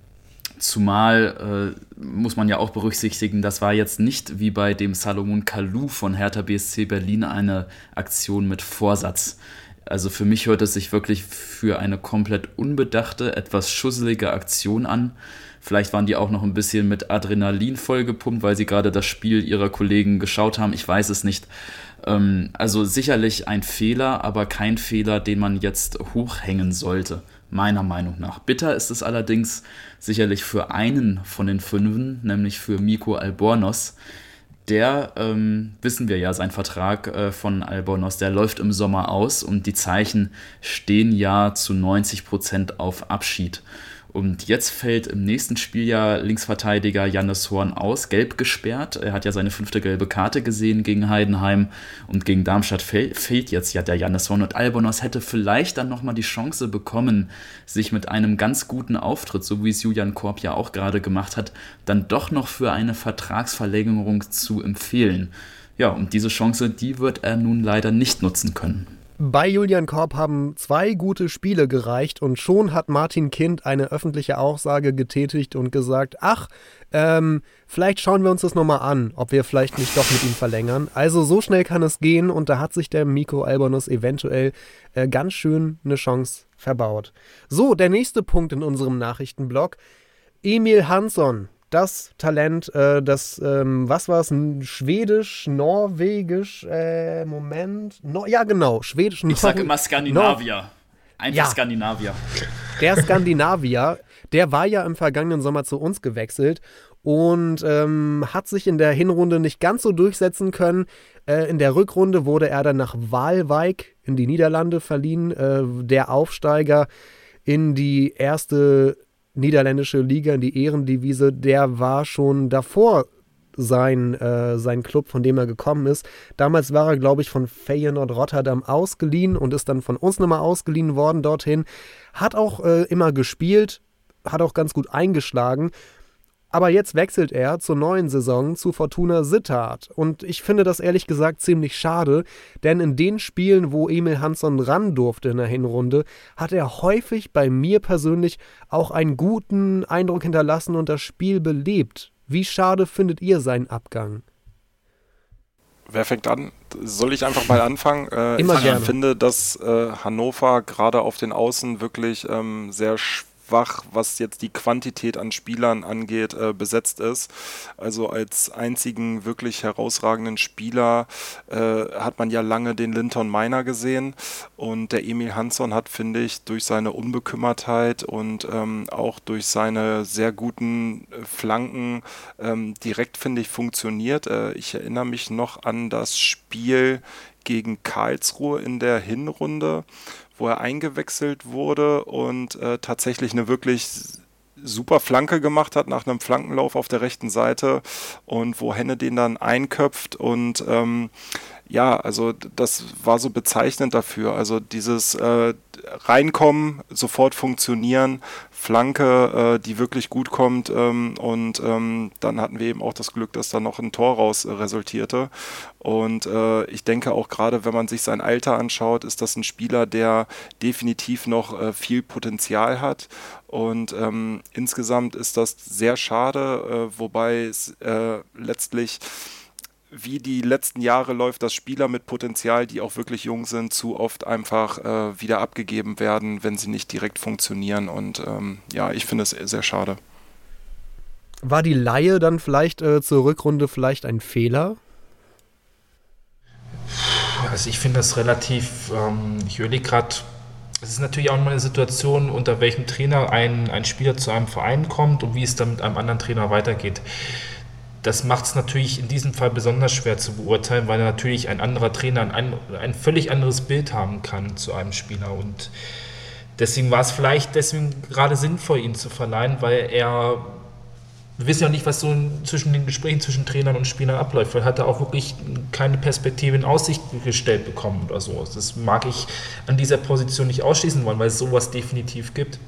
zumal äh, muss man ja auch berücksichtigen, das war jetzt nicht wie bei dem Salomon Kalou von Hertha BSC Berlin eine Aktion mit Vorsatz. Also für mich hört es sich wirklich für eine komplett unbedachte, etwas schusselige Aktion an. Vielleicht waren die auch noch ein bisschen mit Adrenalin vollgepumpt, weil sie gerade das Spiel ihrer Kollegen geschaut haben. Ich weiß es nicht. Ähm, also sicherlich ein Fehler, aber kein Fehler, den man jetzt hochhängen sollte, meiner Meinung nach. Bitter ist es allerdings sicherlich für einen von den Fünfen, nämlich für Miko Albornoz. der, ähm, wissen wir ja, sein Vertrag äh, von Albonos, der läuft im Sommer aus und die Zeichen stehen ja zu 90 Prozent auf Abschied. Und jetzt fällt im nächsten Spiel ja Linksverteidiger Jannis Horn aus, gelb gesperrt. Er hat ja seine fünfte gelbe Karte gesehen gegen Heidenheim und gegen Darmstadt fehlt jetzt ja der Jannis Horn. Und Albonos hätte vielleicht dann nochmal die Chance bekommen, sich mit einem ganz guten Auftritt, so wie es Julian Korb ja auch gerade gemacht hat, dann doch noch für eine Vertragsverlängerung zu empfehlen. Ja, und diese Chance, die wird er nun leider nicht nutzen können. Bei Julian Korb haben zwei gute Spiele gereicht und schon hat Martin Kind eine öffentliche Aussage getätigt und gesagt, ach, ähm, vielleicht schauen wir uns das nochmal an, ob wir vielleicht nicht doch mit ihm verlängern. Also so schnell kann es gehen und da hat sich der Miko Albonus eventuell äh, ganz schön eine Chance verbaut. So, der nächste Punkt in unserem Nachrichtenblock. Emil Hansson, das Talent, äh, das, ähm, was war es, Schwedisch, Norwegisch, äh, Moment, no, ja genau, Schwedisch, Ich sage immer Skandinavier. Nor Einfach ja. Skandinavier. Der Skandinavier, der war ja im vergangenen Sommer zu uns gewechselt und ähm, hat sich in der Hinrunde nicht ganz so durchsetzen können. Äh, in der Rückrunde wurde er dann nach Waalwijk in die Niederlande verliehen, äh, der Aufsteiger in die erste niederländische Liga, in die Ehrendivise, der war schon davor sein, äh, sein Club, von dem er gekommen ist. Damals war er, glaube ich, von Feyenoord Rotterdam ausgeliehen und ist dann von uns nochmal ausgeliehen worden dorthin. Hat auch äh, immer gespielt, hat auch ganz gut eingeschlagen aber jetzt wechselt er zur neuen Saison zu Fortuna Sittard. Und ich finde das ehrlich gesagt ziemlich schade, denn in den Spielen, wo Emil Hansson ran durfte in der Hinrunde, hat er häufig bei mir persönlich auch einen guten Eindruck hinterlassen und das Spiel belebt. Wie schade findet ihr seinen Abgang? Wer fängt an? Soll ich einfach mal anfangen? Äh, Immer ich gerne. finde, dass äh, Hannover gerade auf den Außen wirklich ähm, sehr schwierig schwach, was jetzt die Quantität an Spielern angeht, äh, besetzt ist. Also als einzigen wirklich herausragenden Spieler äh, hat man ja lange den Linton Miner gesehen und der Emil Hansson hat, finde ich, durch seine Unbekümmertheit und ähm, auch durch seine sehr guten äh, Flanken ähm, direkt, finde ich, funktioniert. Äh, ich erinnere mich noch an das Spiel gegen Karlsruhe in der Hinrunde, wo er eingewechselt wurde und äh, tatsächlich eine wirklich super Flanke gemacht hat nach einem Flankenlauf auf der rechten Seite und wo Henne den dann einköpft und ähm, ja, also das war so bezeichnend dafür. Also dieses äh, Reinkommen, sofort funktionieren, Flanke, äh, die wirklich gut kommt ähm, und ähm, dann hatten wir eben auch das Glück, dass da noch ein Tor raus äh, resultierte. Und äh, ich denke auch gerade, wenn man sich sein Alter anschaut, ist das ein Spieler, der definitiv noch äh, viel Potenzial hat. Und ähm, insgesamt ist das sehr schade, äh, wobei es äh, letztlich wie die letzten Jahre läuft, dass Spieler mit Potenzial, die auch wirklich jung sind, zu oft einfach äh, wieder abgegeben werden, wenn sie nicht direkt funktionieren. Und ähm, ja, ich finde es sehr schade. War die Laie dann vielleicht äh, zur Rückrunde vielleicht ein Fehler? Also ich finde das relativ, ähm, ich überlege gerade, es ist natürlich auch mal eine Situation, unter welchem Trainer ein, ein Spieler zu einem Verein kommt und wie es dann mit einem anderen Trainer weitergeht das macht es natürlich in diesem Fall besonders schwer zu beurteilen, weil natürlich ein anderer Trainer ein, ein völlig anderes Bild haben kann zu einem Spieler. Und deswegen war es vielleicht deswegen gerade sinnvoll, ihn zu verleihen, weil er, wir wissen ja nicht, was so zwischen den Gesprächen zwischen Trainern und Spielern abläuft, weil hat er auch wirklich keine Perspektive in Aussicht gestellt bekommen oder so. Das mag ich an dieser Position nicht ausschließen wollen, weil es sowas definitiv gibt.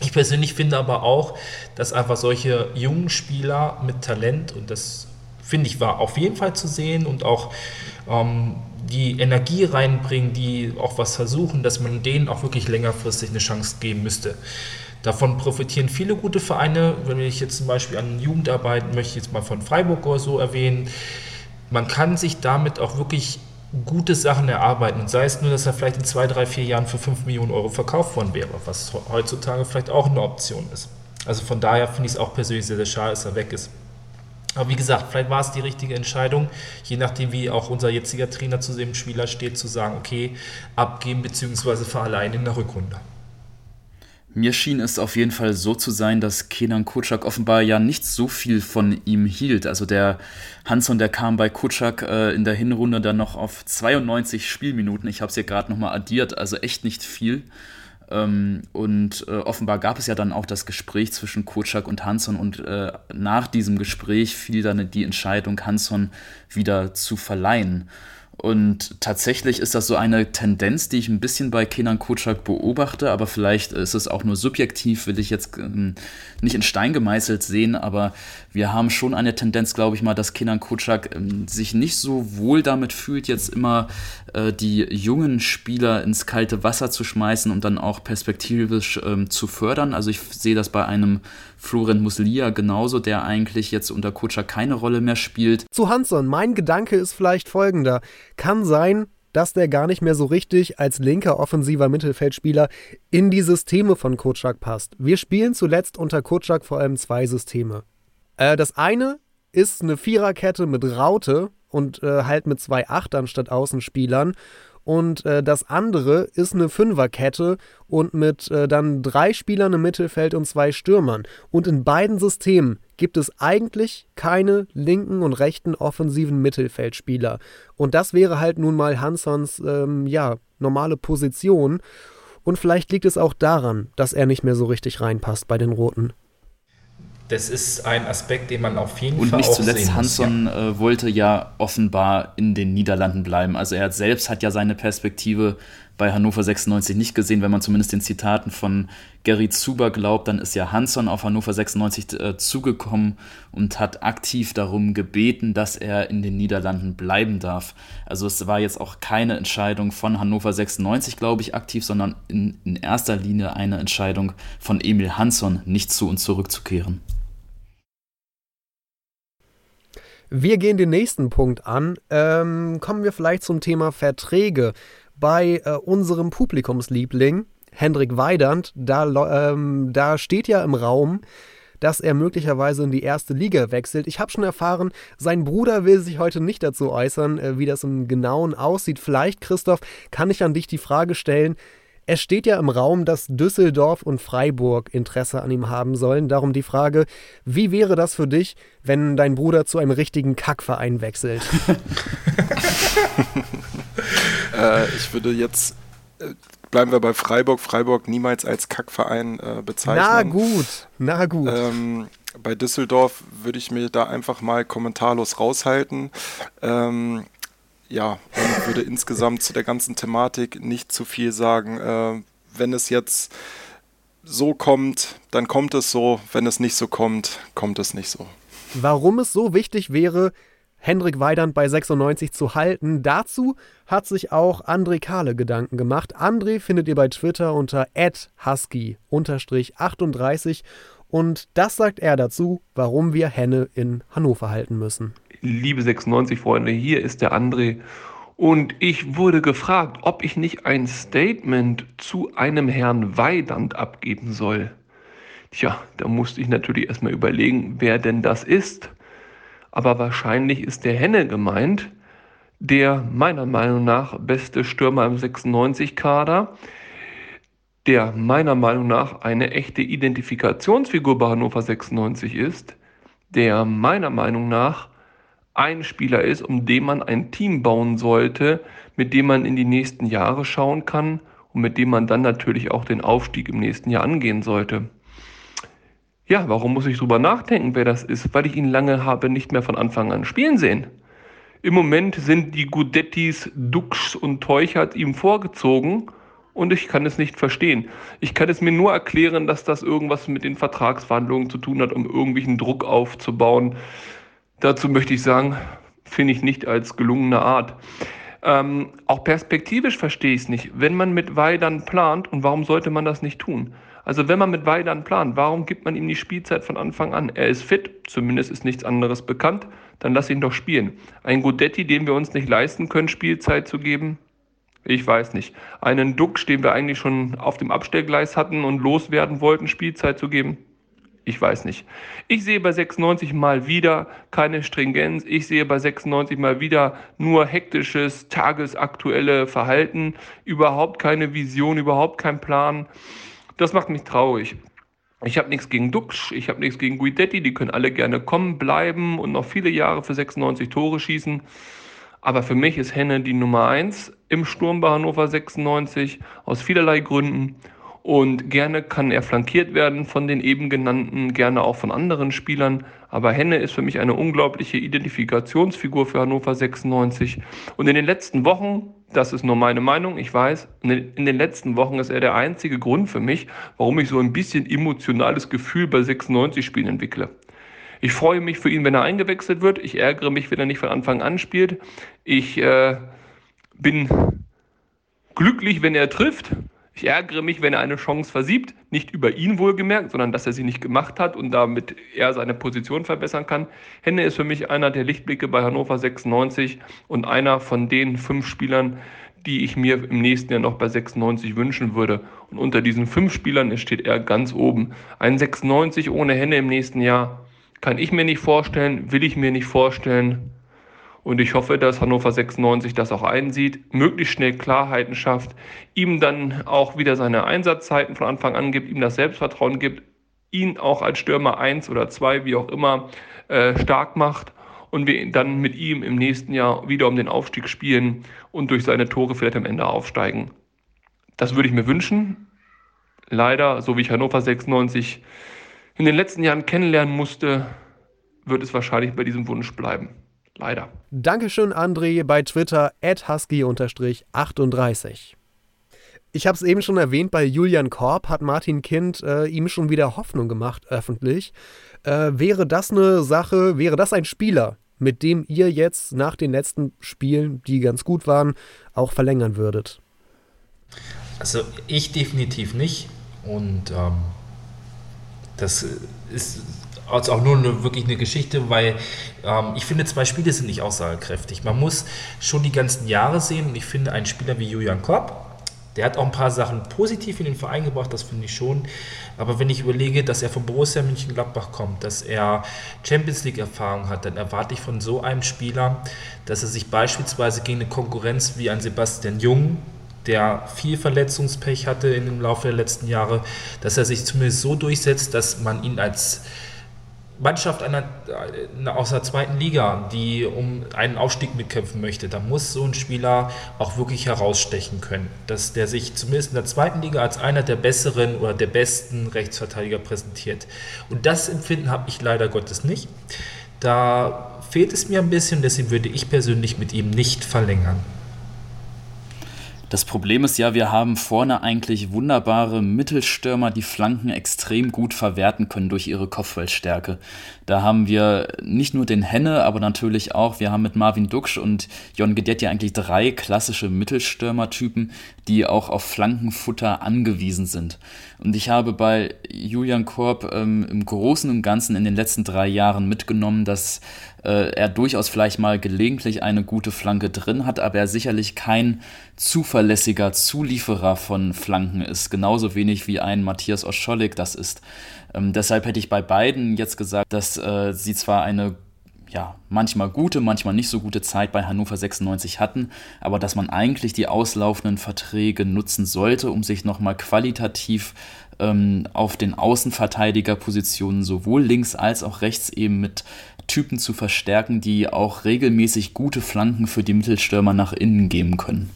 Ich persönlich finde aber auch, dass einfach solche jungen Spieler mit Talent, und das finde ich war auf jeden Fall zu sehen und auch ähm, die Energie reinbringen, die auch was versuchen, dass man denen auch wirklich längerfristig eine Chance geben müsste. Davon profitieren viele gute Vereine. Wenn ich jetzt zum Beispiel an Jugendarbeit möchte, ich jetzt mal von Freiburg oder so erwähnen. Man kann sich damit auch wirklich gute Sachen erarbeiten. Und sei es nur, dass er vielleicht in zwei, drei, vier Jahren für 5 Millionen Euro verkauft worden wäre, was heutzutage vielleicht auch eine Option ist. Also von daher finde ich es auch persönlich sehr, sehr schade, dass er weg ist. Aber wie gesagt, vielleicht war es die richtige Entscheidung, je nachdem, wie auch unser jetziger Trainer zu dem Spieler steht, zu sagen, okay, abgeben bzw. verleihen in der Rückrunde. Mir schien es auf jeden Fall so zu sein, dass Kenan Kutschak offenbar ja nicht so viel von ihm hielt. Also der Hanson, der kam bei Kutschak äh, in der Hinrunde dann noch auf 92 Spielminuten. Ich habe es ja gerade nochmal addiert, also echt nicht viel. Ähm, und äh, offenbar gab es ja dann auch das Gespräch zwischen Kutschak und Hanson und äh, nach diesem Gespräch fiel dann die Entscheidung, Hanson wieder zu verleihen. Und tatsächlich ist das so eine Tendenz, die ich ein bisschen bei Kenan Kutschak beobachte, aber vielleicht ist es auch nur subjektiv, will ich jetzt ähm, nicht in Stein gemeißelt sehen, aber wir haben schon eine Tendenz, glaube ich mal, dass Kenan Kutschak ähm, sich nicht so wohl damit fühlt, jetzt immer äh, die jungen Spieler ins kalte Wasser zu schmeißen und dann auch perspektivisch ähm, zu fördern. Also ich sehe das bei einem Florent Muslia genauso, der eigentlich jetzt unter Kutscher keine Rolle mehr spielt. Zu Hansson, mein Gedanke ist vielleicht folgender. Kann sein, dass der gar nicht mehr so richtig als linker offensiver Mittelfeldspieler in die Systeme von Kutschak passt. Wir spielen zuletzt unter Kutschak vor allem zwei Systeme. Äh, das eine ist eine Viererkette mit Raute und äh, halt mit zwei Achtern statt Außenspielern und äh, das andere ist eine Fünferkette und mit äh, dann drei Spielern im Mittelfeld und zwei Stürmern. Und in beiden Systemen gibt es eigentlich keine linken und rechten offensiven Mittelfeldspieler. Und das wäre halt nun mal Hansons ähm, ja, normale Position. Und vielleicht liegt es auch daran, dass er nicht mehr so richtig reinpasst bei den Roten das ist ein Aspekt, den man auf jeden und Fall nicht zuletzt sehen Hansson muss, ja. äh, wollte ja offenbar in den Niederlanden bleiben. Also er selbst hat ja seine Perspektive bei Hannover 96 nicht gesehen. Wenn man zumindest den Zitaten von Gary Zuber glaubt, dann ist ja Hansson auf Hannover 96 äh, zugekommen und hat aktiv darum gebeten, dass er in den Niederlanden bleiben darf. Also es war jetzt auch keine Entscheidung von Hannover 96, glaube ich, aktiv, sondern in, in erster Linie eine Entscheidung von Emil Hansson, nicht zu und zurückzukehren. Wir gehen den nächsten Punkt an. Ähm, kommen wir vielleicht zum Thema Verträge. Bei äh, unserem Publikumsliebling, Hendrik Weidand, da, ähm, da steht ja im Raum, dass er möglicherweise in die erste Liga wechselt. Ich habe schon erfahren, sein Bruder will sich heute nicht dazu äußern, äh, wie das im Genauen aussieht. Vielleicht, Christoph, kann ich an dich die Frage stellen, es steht ja im Raum, dass Düsseldorf und Freiburg Interesse an ihm haben sollen. Darum die Frage, wie wäre das für dich, wenn dein Bruder zu einem richtigen Kackverein wechselt? äh, ich würde jetzt, äh, bleiben wir bei Freiburg, Freiburg niemals als Kackverein äh, bezeichnen. Na gut, na gut. Ähm, bei Düsseldorf würde ich mir da einfach mal kommentarlos raushalten. Ähm, ja, und würde insgesamt zu der ganzen Thematik nicht zu viel sagen. Äh, wenn es jetzt so kommt, dann kommt es so. Wenn es nicht so kommt, kommt es nicht so. Warum es so wichtig wäre, Hendrik Weidand bei 96 zu halten, dazu hat sich auch André Kahle Gedanken gemacht. André findet ihr bei Twitter unter husky-38 und das sagt er dazu, warum wir Henne in Hannover halten müssen liebe 96-Freunde, hier ist der André. Und ich wurde gefragt, ob ich nicht ein Statement zu einem Herrn Weidand abgeben soll. Tja, da musste ich natürlich erstmal überlegen, wer denn das ist. Aber wahrscheinlich ist der Henne gemeint, der meiner Meinung nach beste Stürmer im 96-Kader, der meiner Meinung nach eine echte Identifikationsfigur bei Hannover 96 ist, der meiner Meinung nach ein Spieler ist, um den man ein Team bauen sollte, mit dem man in die nächsten Jahre schauen kann und mit dem man dann natürlich auch den Aufstieg im nächsten Jahr angehen sollte. Ja, warum muss ich drüber nachdenken, wer das ist? Weil ich ihn lange habe nicht mehr von Anfang an spielen sehen. Im Moment sind die Gudettis, Dux und Teuchert ihm vorgezogen und ich kann es nicht verstehen. Ich kann es mir nur erklären, dass das irgendwas mit den Vertragsverhandlungen zu tun hat, um irgendwelchen Druck aufzubauen. Dazu möchte ich sagen, finde ich nicht als gelungene Art. Ähm, auch perspektivisch verstehe ich es nicht. Wenn man mit Weidern plant, und warum sollte man das nicht tun? Also wenn man mit Weidern plant, warum gibt man ihm die Spielzeit von Anfang an? Er ist fit, zumindest ist nichts anderes bekannt, dann lass ihn doch spielen. Ein Godetti, dem wir uns nicht leisten können, Spielzeit zu geben, ich weiß nicht. Einen Duck, den wir eigentlich schon auf dem Abstellgleis hatten und loswerden wollten, Spielzeit zu geben, ich weiß nicht. Ich sehe bei 96 mal wieder keine Stringenz. Ich sehe bei 96 mal wieder nur hektisches, tagesaktuelle Verhalten. Überhaupt keine Vision, überhaupt kein Plan. Das macht mich traurig. Ich habe nichts gegen Dux, ich habe nichts gegen Guidetti, die können alle gerne kommen, bleiben und noch viele Jahre für 96 Tore schießen. Aber für mich ist Henne die Nummer 1 im Sturm bei Hannover 96 aus vielerlei Gründen. Und gerne kann er flankiert werden von den eben genannten, gerne auch von anderen Spielern. Aber Henne ist für mich eine unglaubliche Identifikationsfigur für Hannover 96. Und in den letzten Wochen, das ist nur meine Meinung, ich weiß, in den letzten Wochen ist er der einzige Grund für mich, warum ich so ein bisschen emotionales Gefühl bei 96 Spielen entwickle. Ich freue mich für ihn, wenn er eingewechselt wird. Ich ärgere mich, wenn er nicht von Anfang an spielt. Ich äh, bin glücklich, wenn er trifft. Ich ärgere mich, wenn er eine Chance versiebt, nicht über ihn wohlgemerkt, sondern dass er sie nicht gemacht hat und damit er seine Position verbessern kann. Henne ist für mich einer der Lichtblicke bei Hannover 96 und einer von den fünf Spielern, die ich mir im nächsten Jahr noch bei 96 wünschen würde. Und unter diesen fünf Spielern steht er ganz oben. Ein 96 ohne Henne im nächsten Jahr kann ich mir nicht vorstellen, will ich mir nicht vorstellen. Und ich hoffe, dass Hannover 96 das auch einsieht, möglichst schnell Klarheiten schafft, ihm dann auch wieder seine Einsatzzeiten von Anfang an gibt, ihm das Selbstvertrauen gibt, ihn auch als Stürmer 1 oder 2, wie auch immer, äh, stark macht und wir dann mit ihm im nächsten Jahr wieder um den Aufstieg spielen und durch seine Tore vielleicht am Ende aufsteigen. Das würde ich mir wünschen. Leider, so wie ich Hannover 96 in den letzten Jahren kennenlernen musste, wird es wahrscheinlich bei diesem Wunsch bleiben. Leider. Dankeschön, André, bei Twitter husky-38. Ich habe es eben schon erwähnt, bei Julian Korb hat Martin Kind äh, ihm schon wieder Hoffnung gemacht, öffentlich. Äh, wäre das eine Sache, wäre das ein Spieler, mit dem ihr jetzt nach den letzten Spielen, die ganz gut waren, auch verlängern würdet? Also ich definitiv nicht. Und ähm, das ist also auch nur eine, wirklich eine Geschichte, weil ähm, ich finde, zwei Spiele sind nicht aussagekräftig. Man muss schon die ganzen Jahre sehen und ich finde, ein Spieler wie Julian Kopp, der hat auch ein paar Sachen positiv in den Verein gebracht, das finde ich schon. Aber wenn ich überlege, dass er von Borussia Mönchengladbach kommt, dass er Champions League-Erfahrung hat, dann erwarte ich von so einem Spieler, dass er sich beispielsweise gegen eine Konkurrenz wie ein Sebastian Jung, der viel Verletzungspech hatte im Laufe der letzten Jahre, dass er sich zumindest so durchsetzt, dass man ihn als Mannschaft einer, äh, aus der zweiten Liga, die um einen Aufstieg mitkämpfen möchte, da muss so ein Spieler auch wirklich herausstechen können. Dass der sich zumindest in der zweiten Liga als einer der besseren oder der besten Rechtsverteidiger präsentiert. Und das Empfinden habe ich leider Gottes nicht. Da fehlt es mir ein bisschen, deswegen würde ich persönlich mit ihm nicht verlängern. Das Problem ist ja, wir haben vorne eigentlich wunderbare Mittelstürmer, die Flanken extrem gut verwerten können durch ihre Kopfballstärke. Da haben wir nicht nur den Henne, aber natürlich auch, wir haben mit Marvin Duksch und Jon Gedetti eigentlich drei klassische Mittelstürmertypen, die auch auf Flankenfutter angewiesen sind. Und ich habe bei Julian Korb ähm, im Großen und Ganzen in den letzten drei Jahren mitgenommen, dass äh, er durchaus vielleicht mal gelegentlich eine gute Flanke drin hat, aber er sicherlich kein zuverlässiger Zulieferer von Flanken ist. Genauso wenig wie ein Matthias Oscholik das ist. Ähm, deshalb hätte ich bei beiden jetzt gesagt, dass äh, sie zwar eine ja, manchmal gute, manchmal nicht so gute Zeit bei Hannover 96 hatten, aber dass man eigentlich die auslaufenden Verträge nutzen sollte, um sich nochmal qualitativ ähm, auf den Außenverteidigerpositionen sowohl links als auch rechts eben mit Typen zu verstärken, die auch regelmäßig gute Flanken für die Mittelstürmer nach innen geben können.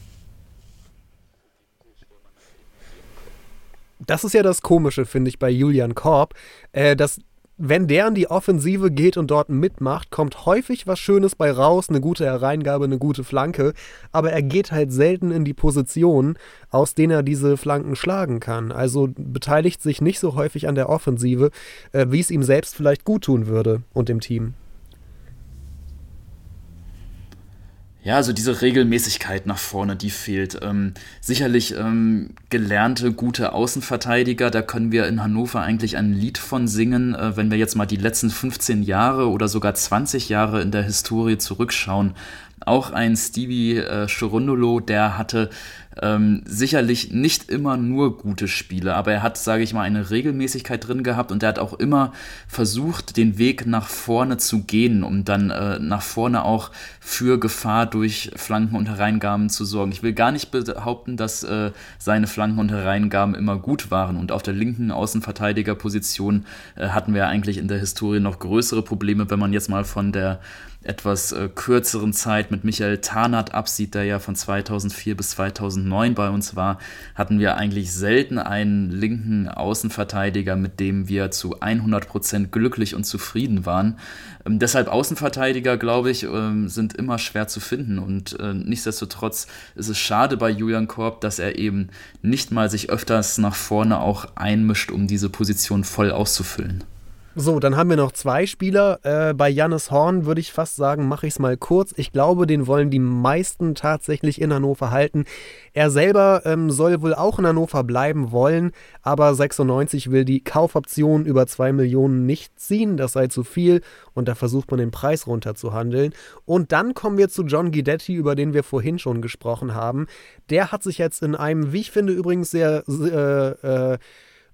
Das ist ja das Komische, finde ich, bei Julian Korb, äh, dass wenn der in die Offensive geht und dort mitmacht, kommt häufig was Schönes bei raus, eine gute Hereingabe, eine gute Flanke, aber er geht halt selten in die Position, aus denen er diese Flanken schlagen kann. Also beteiligt sich nicht so häufig an der Offensive, äh, wie es ihm selbst vielleicht gut tun würde und dem Team. Ja, also diese Regelmäßigkeit nach vorne, die fehlt. Ähm, sicherlich ähm, gelernte, gute Außenverteidiger, da können wir in Hannover eigentlich ein Lied von singen, äh, wenn wir jetzt mal die letzten 15 Jahre oder sogar 20 Jahre in der Historie zurückschauen. auch ein Stevie äh, Cherundolo, der hatte ähm, sicherlich nicht immer nur gute Spiele, aber er hat, sage ich mal, eine Regelmäßigkeit drin gehabt und er hat auch immer versucht, den Weg nach vorne zu gehen, um dann äh, nach vorne auch für Gefahr durch Flanken und Hereingaben zu sorgen. Ich will gar nicht behaupten, dass äh, seine Flanken und Hereingaben immer gut waren und auf der linken Außenverteidigerposition äh, hatten wir eigentlich in der Historie noch größere Probleme, wenn man jetzt mal von der etwas äh, kürzeren Zeit mit Michael Tarnath absieht, der ja von 2004 bis 2009 bei uns war, hatten wir eigentlich selten einen linken Außenverteidiger, mit dem wir zu 100 Prozent glücklich und zufrieden waren. Ähm, deshalb Außenverteidiger, glaube ich, ähm, sind immer schwer zu finden und äh, nichtsdestotrotz ist es schade bei Julian Korb, dass er eben nicht mal sich öfters nach vorne auch einmischt, um diese Position voll auszufüllen. So, dann haben wir noch zwei Spieler. Äh, bei Jannis Horn würde ich fast sagen, mache ich es mal kurz. Ich glaube, den wollen die meisten tatsächlich in Hannover halten. Er selber ähm, soll wohl auch in Hannover bleiben wollen, aber 96 will die Kaufoption über 2 Millionen nicht ziehen. Das sei zu viel und da versucht man den Preis runterzuhandeln. Und dann kommen wir zu John Guidetti, über den wir vorhin schon gesprochen haben. Der hat sich jetzt in einem, wie ich finde, übrigens sehr. Äh, äh,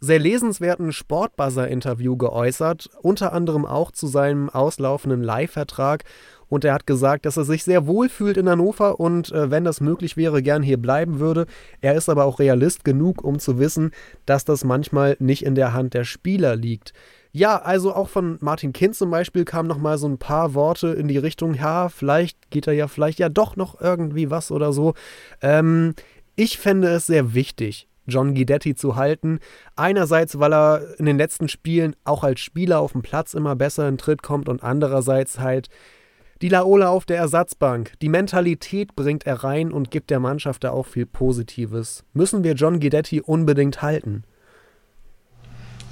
sehr lesenswerten Sportbuzzer-Interview geäußert, unter anderem auch zu seinem auslaufenden Leihvertrag. Und er hat gesagt, dass er sich sehr wohl fühlt in Hannover und äh, wenn das möglich wäre, gern hier bleiben würde. Er ist aber auch Realist genug, um zu wissen, dass das manchmal nicht in der Hand der Spieler liegt. Ja, also auch von Martin Kind zum Beispiel kamen nochmal so ein paar Worte in die Richtung, ja, vielleicht geht er ja vielleicht ja doch noch irgendwie was oder so. Ähm, ich fände es sehr wichtig, John Guidetti zu halten. Einerseits, weil er in den letzten Spielen auch als Spieler auf dem Platz immer besser in Tritt kommt und andererseits halt die Laola auf der Ersatzbank. Die Mentalität bringt er rein und gibt der Mannschaft da auch viel Positives. Müssen wir John Guidetti unbedingt halten?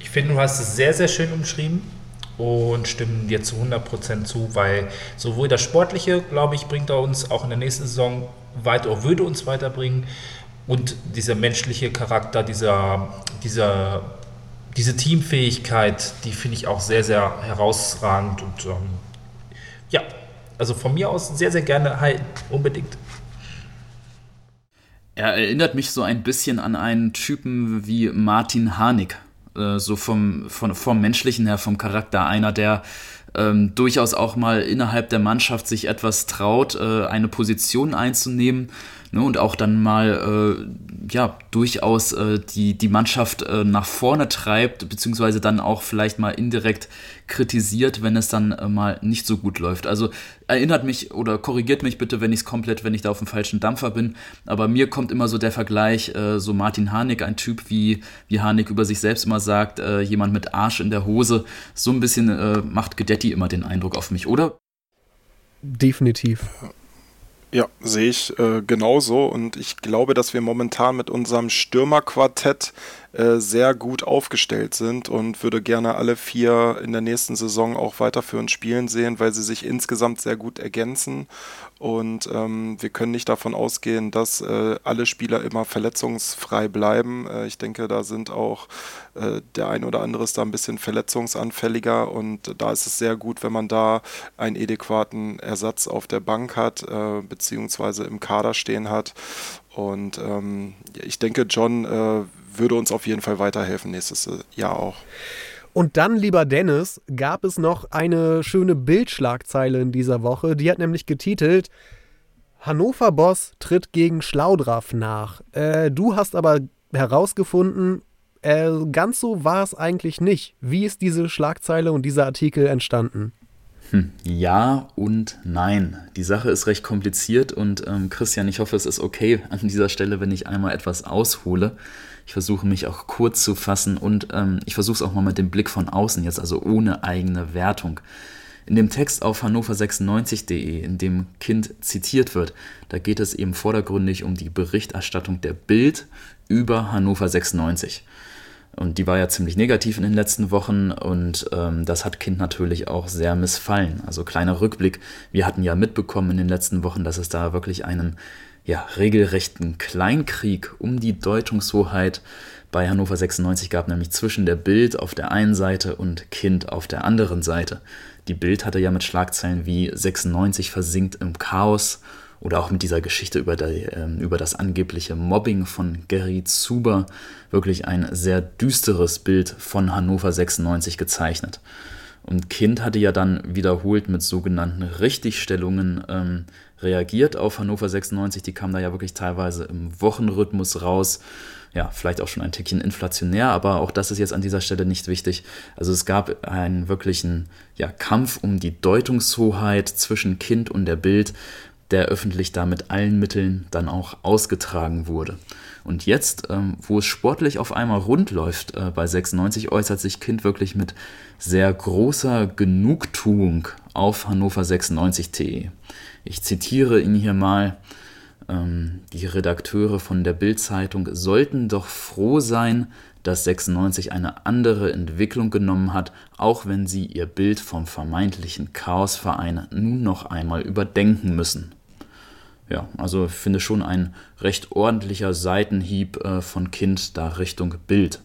Ich finde, du hast es sehr, sehr schön umschrieben und stimmen dir zu 100% zu, weil sowohl das Sportliche, glaube ich, bringt er uns auch in der nächsten Saison weiter, würde uns weiterbringen, und dieser menschliche Charakter, dieser, dieser, diese Teamfähigkeit, die finde ich auch sehr, sehr herausragend. Und ähm, ja, also von mir aus sehr, sehr gerne halten, unbedingt. Er erinnert mich so ein bisschen an einen Typen wie Martin Harnik. Äh, so vom, von, vom menschlichen her, vom Charakter. Einer, der ähm, durchaus auch mal innerhalb der Mannschaft sich etwas traut, äh, eine Position einzunehmen ne, und auch dann mal äh, ja durchaus äh, die, die Mannschaft äh, nach vorne treibt, beziehungsweise dann auch vielleicht mal indirekt kritisiert, wenn es dann äh, mal nicht so gut läuft. Also erinnert mich oder korrigiert mich bitte, wenn ich es komplett, wenn ich da auf dem falschen Dampfer bin. Aber mir kommt immer so der Vergleich, äh, so Martin Harnik, ein Typ, wie, wie Harnik über sich selbst immer sagt, äh, jemand mit Arsch in der Hose. So ein bisschen macht Gedetti immer den Eindruck auf mich, oder? Definitiv. Ja, sehe ich äh, genauso. Und ich glaube, dass wir momentan mit unserem Stürmerquartett äh, sehr gut aufgestellt sind und würde gerne alle vier in der nächsten Saison auch weiter für uns spielen sehen, weil sie sich insgesamt sehr gut ergänzen. Und ähm, wir können nicht davon ausgehen, dass äh, alle Spieler immer verletzungsfrei bleiben. Äh, ich denke, da sind auch äh, der ein oder andere ist da ein bisschen verletzungsanfälliger und da ist es sehr gut, wenn man da einen adäquaten Ersatz auf der Bank hat, äh, beziehungsweise im Kader stehen hat. Und ähm, ich denke, John äh, würde uns auf jeden Fall weiterhelfen nächstes Jahr auch. Und dann, lieber Dennis, gab es noch eine schöne Bildschlagzeile in dieser Woche. Die hat nämlich getitelt: Hannover-Boss tritt gegen Schlaudraff nach. Äh, du hast aber herausgefunden, äh, ganz so war es eigentlich nicht. Wie ist diese Schlagzeile und dieser Artikel entstanden? Hm, ja und nein. Die Sache ist recht kompliziert und ähm, Christian, ich hoffe, es ist okay an dieser Stelle, wenn ich einmal etwas aushole. Ich versuche mich auch kurz zu fassen und ähm, ich versuche es auch mal mit dem Blick von außen jetzt, also ohne eigene Wertung. In dem Text auf hannover96.de, in dem Kind zitiert wird, da geht es eben vordergründig um die Berichterstattung der Bild über Hannover 96. Und die war ja ziemlich negativ in den letzten Wochen und ähm, das hat Kind natürlich auch sehr missfallen. Also kleiner Rückblick, wir hatten ja mitbekommen in den letzten Wochen, dass es da wirklich einen ja, regelrechten Kleinkrieg um die Deutungshoheit bei Hannover 96 gab, nämlich zwischen der Bild auf der einen Seite und Kind auf der anderen Seite. Die Bild hatte ja mit Schlagzeilen wie 96 versinkt im Chaos oder auch mit dieser Geschichte über, der, äh, über das angebliche Mobbing von Gary Zuber wirklich ein sehr düsteres Bild von Hannover 96 gezeichnet. Und Kind hatte ja dann wiederholt mit sogenannten Richtigstellungen ähm, reagiert auf Hannover 96. Die kamen da ja wirklich teilweise im Wochenrhythmus raus. Ja, vielleicht auch schon ein Tickchen inflationär, aber auch das ist jetzt an dieser Stelle nicht wichtig. Also es gab einen wirklichen ja, Kampf um die Deutungshoheit zwischen Kind und der Bild, der öffentlich da mit allen Mitteln dann auch ausgetragen wurde. Und jetzt, ähm, wo es sportlich auf einmal rund läuft äh, bei 96, äußert sich Kind wirklich mit sehr großer Genugtuung auf Hannover 96.de. Ich zitiere ihn hier mal. Ähm, die Redakteure von der Bild-Zeitung sollten doch froh sein, dass 96 eine andere Entwicklung genommen hat, auch wenn sie ihr Bild vom vermeintlichen Chaosverein nun noch einmal überdenken müssen ja, also ich finde schon ein recht ordentlicher Seitenhieb äh, von Kind da Richtung Bild.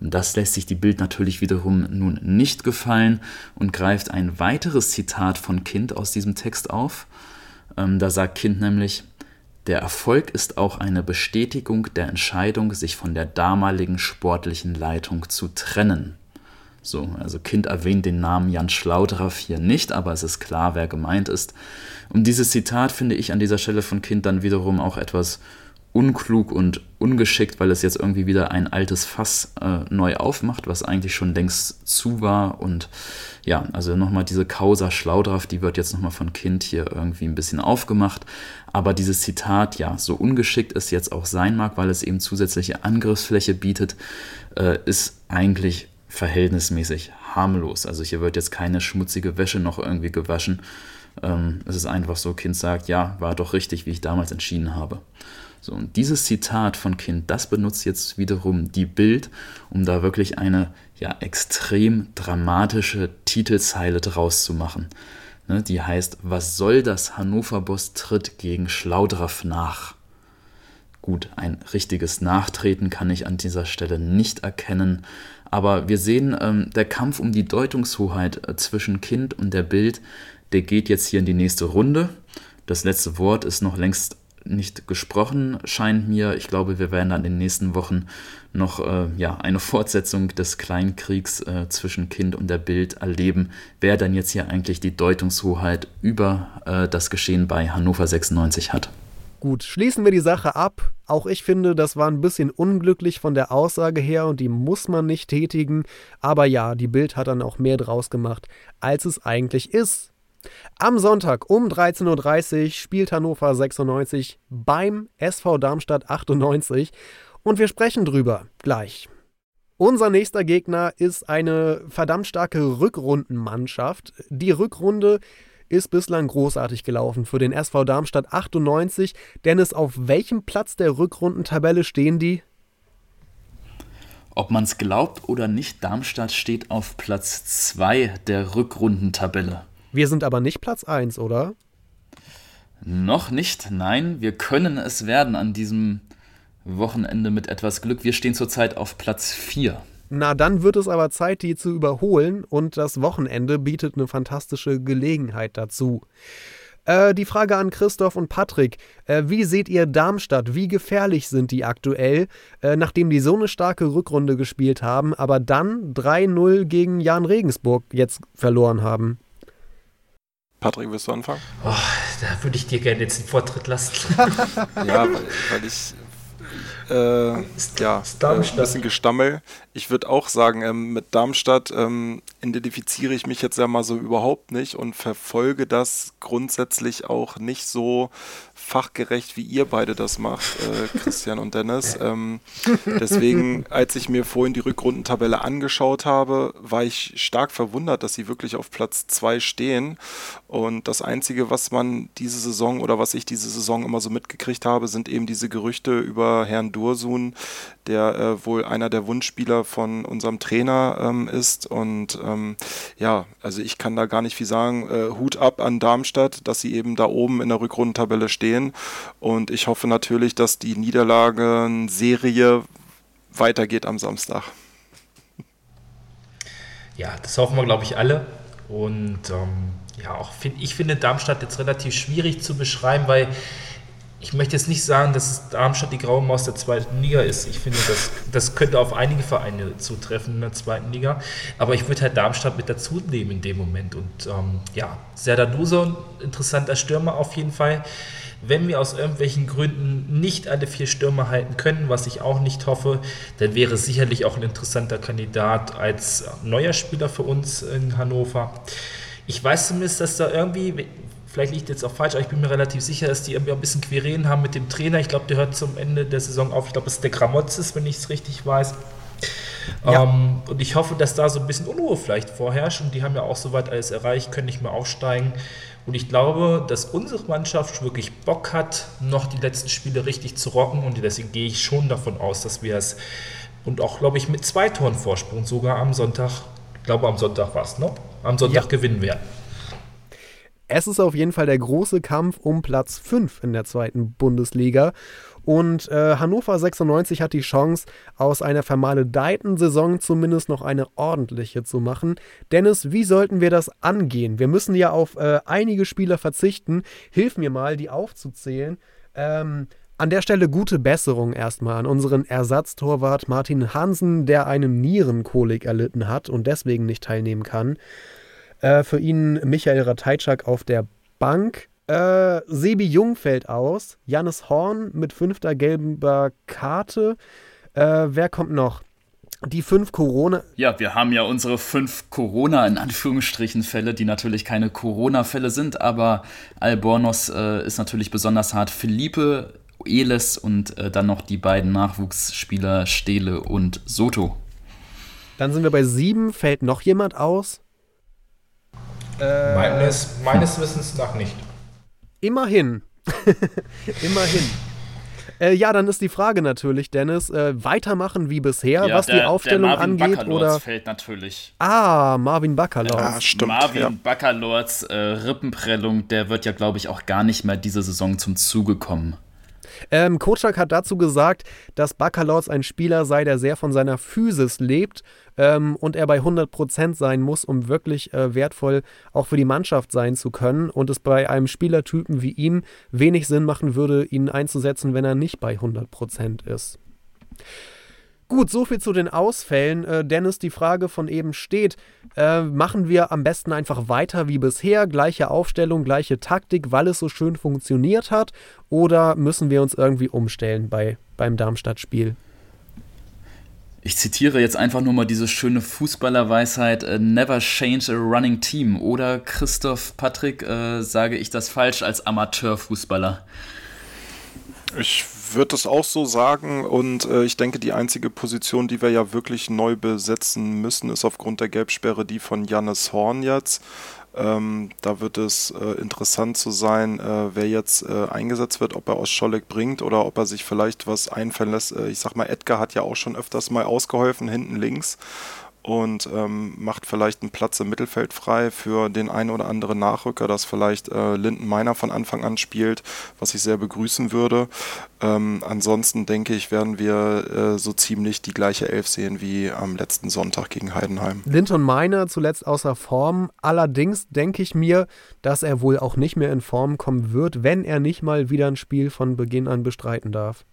Und das lässt sich die Bild natürlich wiederum nun nicht gefallen und greift ein weiteres Zitat von Kind aus diesem Text auf. Ähm, da sagt Kind nämlich, der Erfolg ist auch eine Bestätigung der Entscheidung, sich von der damaligen sportlichen Leitung zu trennen. So, also Kind erwähnt den Namen Jan Schlaudraff hier nicht, aber es ist klar, wer gemeint ist. Und dieses Zitat finde ich an dieser Stelle von Kind dann wiederum auch etwas unklug und ungeschickt, weil es jetzt irgendwie wieder ein altes Fass äh, neu aufmacht, was eigentlich schon längst zu war. Und ja, also nochmal diese Causa Schlaudraff, die wird jetzt nochmal von Kind hier irgendwie ein bisschen aufgemacht. Aber dieses Zitat, ja, so ungeschickt es jetzt auch sein mag, weil es eben zusätzliche Angriffsfläche bietet, äh, ist eigentlich verhältnismäßig harmlos. Also hier wird jetzt keine schmutzige Wäsche noch irgendwie gewaschen. Ähm, es ist einfach so, Kind sagt, ja, war doch richtig, wie ich damals entschieden habe. So, und dieses Zitat von Kind, das benutzt jetzt wiederum die Bild, um da wirklich eine ja, extrem dramatische Titelzeile draus zu machen. Ne, die heißt, was soll das Hannover-Boss tritt gegen Schlaudraff nach? Gut, ein richtiges Nachtreten kann ich an dieser Stelle nicht erkennen, aber wir sehen, ähm, der Kampf um die Deutungshoheit äh, zwischen Kind und der Bild, der geht jetzt hier in die nächste Runde. Das letzte Wort ist noch längst nicht gesprochen, scheint mir. Ich glaube, wir werden dann in den nächsten Wochen noch äh, ja, eine Fortsetzung des Kleinkriegs äh, zwischen Kind und der Bild erleben, wer dann jetzt hier eigentlich die Deutungshoheit über äh, das Geschehen bei Hannover 96 hat. Gut, schließen wir die Sache ab. Auch ich finde, das war ein bisschen unglücklich von der Aussage her und die muss man nicht tätigen. Aber ja, die Bild hat dann auch mehr draus gemacht, als es eigentlich ist. Am Sonntag um 13.30 Uhr spielt Hannover 96 beim SV Darmstadt 98 und wir sprechen drüber gleich. Unser nächster Gegner ist eine verdammt starke Rückrundenmannschaft. Die Rückrunde ist bislang großartig gelaufen für den SV Darmstadt 98. Dennis, auf welchem Platz der Rückrundentabelle stehen die? Ob man es glaubt oder nicht, Darmstadt steht auf Platz 2 der Rückrundentabelle. Wir sind aber nicht Platz 1, oder? Noch nicht, nein. Wir können es werden an diesem Wochenende mit etwas Glück. Wir stehen zurzeit auf Platz 4. Na, dann wird es aber Zeit, die zu überholen und das Wochenende bietet eine fantastische Gelegenheit dazu. Äh, die Frage an Christoph und Patrick. Äh, wie seht ihr Darmstadt? Wie gefährlich sind die aktuell, äh, nachdem die so eine starke Rückrunde gespielt haben, aber dann 3-0 gegen Jan Regensburg jetzt verloren haben? Patrick, wirst du anfangen? Oh, da würde ich dir gerne jetzt den Vortritt lassen. ja, weil, weil ich äh, ja, ein bisschen Gestammel. Ich würde auch sagen, ähm, mit Darmstadt ähm, identifiziere ich mich jetzt ja mal so überhaupt nicht und verfolge das grundsätzlich auch nicht so fachgerecht, wie ihr beide das macht, äh, Christian und Dennis. Ähm, deswegen, als ich mir vorhin die Rückrundentabelle angeschaut habe, war ich stark verwundert, dass sie wirklich auf Platz 2 stehen. Und das Einzige, was man diese Saison oder was ich diese Saison immer so mitgekriegt habe, sind eben diese Gerüchte über Herrn Dursun, der äh, wohl einer der Wunschspieler von unserem Trainer ähm, ist. Und ähm, ja, also ich kann da gar nicht viel sagen. Äh, Hut ab an Darmstadt, dass sie eben da oben in der Rückrundentabelle stehen. Und ich hoffe natürlich, dass die Niederlagenserie weitergeht am Samstag. Ja, das hoffen wir, glaube ich, alle. Und ähm, ja, auch find, ich finde Darmstadt jetzt relativ schwierig zu beschreiben, weil ich möchte jetzt nicht sagen, dass Darmstadt die graue Maus der zweiten Liga ist. Ich finde, das, das könnte auf einige Vereine zutreffen in der zweiten Liga. Aber ich würde halt Darmstadt mit dazu nehmen in dem Moment. Und ähm, ja, Serdar Duso, interessanter Stürmer auf jeden Fall. Wenn wir aus irgendwelchen Gründen nicht alle vier Stürmer halten können, was ich auch nicht hoffe, dann wäre sicherlich auch ein interessanter Kandidat als neuer Spieler für uns in Hannover. Ich weiß zumindest, dass da irgendwie, vielleicht liegt jetzt auch falsch, aber ich bin mir relativ sicher, dass die irgendwie ein bisschen Querelen haben mit dem Trainer. Ich glaube, der hört zum Ende der Saison auf. Ich glaube, es ist der Gramotzes, wenn ich es richtig weiß. Ja. Ähm, und ich hoffe, dass da so ein bisschen Unruhe vielleicht vorherrscht. Und die haben ja auch soweit alles erreicht, können nicht mehr aufsteigen. Und ich glaube, dass unsere Mannschaft wirklich Bock hat, noch die letzten Spiele richtig zu rocken. Und deswegen gehe ich schon davon aus, dass wir es und auch, glaube ich, mit zwei Toren Vorsprung sogar am Sonntag, ich glaube am Sonntag war es, ne? Am Sonntag ja. gewinnen werden. Es ist auf jeden Fall der große Kampf um Platz 5 in der zweiten Bundesliga. Und äh, Hannover 96 hat die Chance, aus einer vermaledeiten Saison zumindest noch eine ordentliche zu machen. Dennis, wie sollten wir das angehen? Wir müssen ja auf äh, einige Spieler verzichten. Hilf mir mal, die aufzuzählen. Ähm, an der Stelle gute Besserung erstmal an unseren Ersatztorwart Martin Hansen, der eine Nierenkolik erlitten hat und deswegen nicht teilnehmen kann. Äh, für ihn Michael Rateitschak auf der Bank. Äh, Sebi Jung fällt aus. Jannis Horn mit fünfter gelber Karte. Äh, wer kommt noch? Die fünf Corona. Ja, wir haben ja unsere fünf Corona in Anführungsstrichen Fälle, die natürlich keine Corona-Fälle sind, aber Albornoz äh, ist natürlich besonders hart. Felipe, Eles und äh, dann noch die beiden Nachwuchsspieler Stele und Soto. Dann sind wir bei sieben. Fällt noch jemand aus? Meines, meines Wissens nach nicht. Immerhin. Immerhin. Äh, ja, dann ist die Frage natürlich, Dennis, äh, weitermachen wie bisher, ja, was der, die Aufstellung der Marvin angeht oder fällt natürlich. Ah, Marvin Baccalords. Ja, stimmt. Marvin ja. Baccalords äh, Rippenprellung, der wird ja glaube ich auch gar nicht mehr diese Saison zum Zuge kommen. Ähm, Kotschak hat dazu gesagt, dass Baccalords ein Spieler sei, der sehr von seiner Physis lebt ähm, und er bei 100% sein muss, um wirklich äh, wertvoll auch für die Mannschaft sein zu können und es bei einem Spielertypen wie ihm wenig Sinn machen würde, ihn einzusetzen, wenn er nicht bei 100% ist. Gut, soviel zu den Ausfällen. Äh, Dennis, die Frage von eben steht, äh, machen wir am besten einfach weiter wie bisher, gleiche Aufstellung, gleiche Taktik, weil es so schön funktioniert hat, oder müssen wir uns irgendwie umstellen bei, beim Darmstadt-Spiel? Ich zitiere jetzt einfach nur mal diese schöne Fußballerweisheit, uh, never change a running team. Oder Christoph Patrick, äh, sage ich das falsch als Amateurfußballer? Ich würde das auch so sagen und äh, ich denke, die einzige Position, die wir ja wirklich neu besetzen müssen, ist aufgrund der Gelbsperre die von Jannis Horn jetzt. Ähm, da wird es äh, interessant zu sein, äh, wer jetzt äh, eingesetzt wird, ob er aus Scholleck bringt oder ob er sich vielleicht was einfallen lässt. Äh, ich sag mal, Edgar hat ja auch schon öfters mal ausgeholfen, hinten links und ähm, macht vielleicht einen Platz im Mittelfeld frei für den einen oder anderen Nachrücker, dass vielleicht äh, Linden Meiner von Anfang an spielt, was ich sehr begrüßen würde. Ähm, ansonsten denke ich, werden wir äh, so ziemlich die gleiche Elf sehen wie am letzten Sonntag gegen Heidenheim. Linton Meiner zuletzt außer Form. Allerdings denke ich mir, dass er wohl auch nicht mehr in Form kommen wird, wenn er nicht mal wieder ein Spiel von Beginn an bestreiten darf.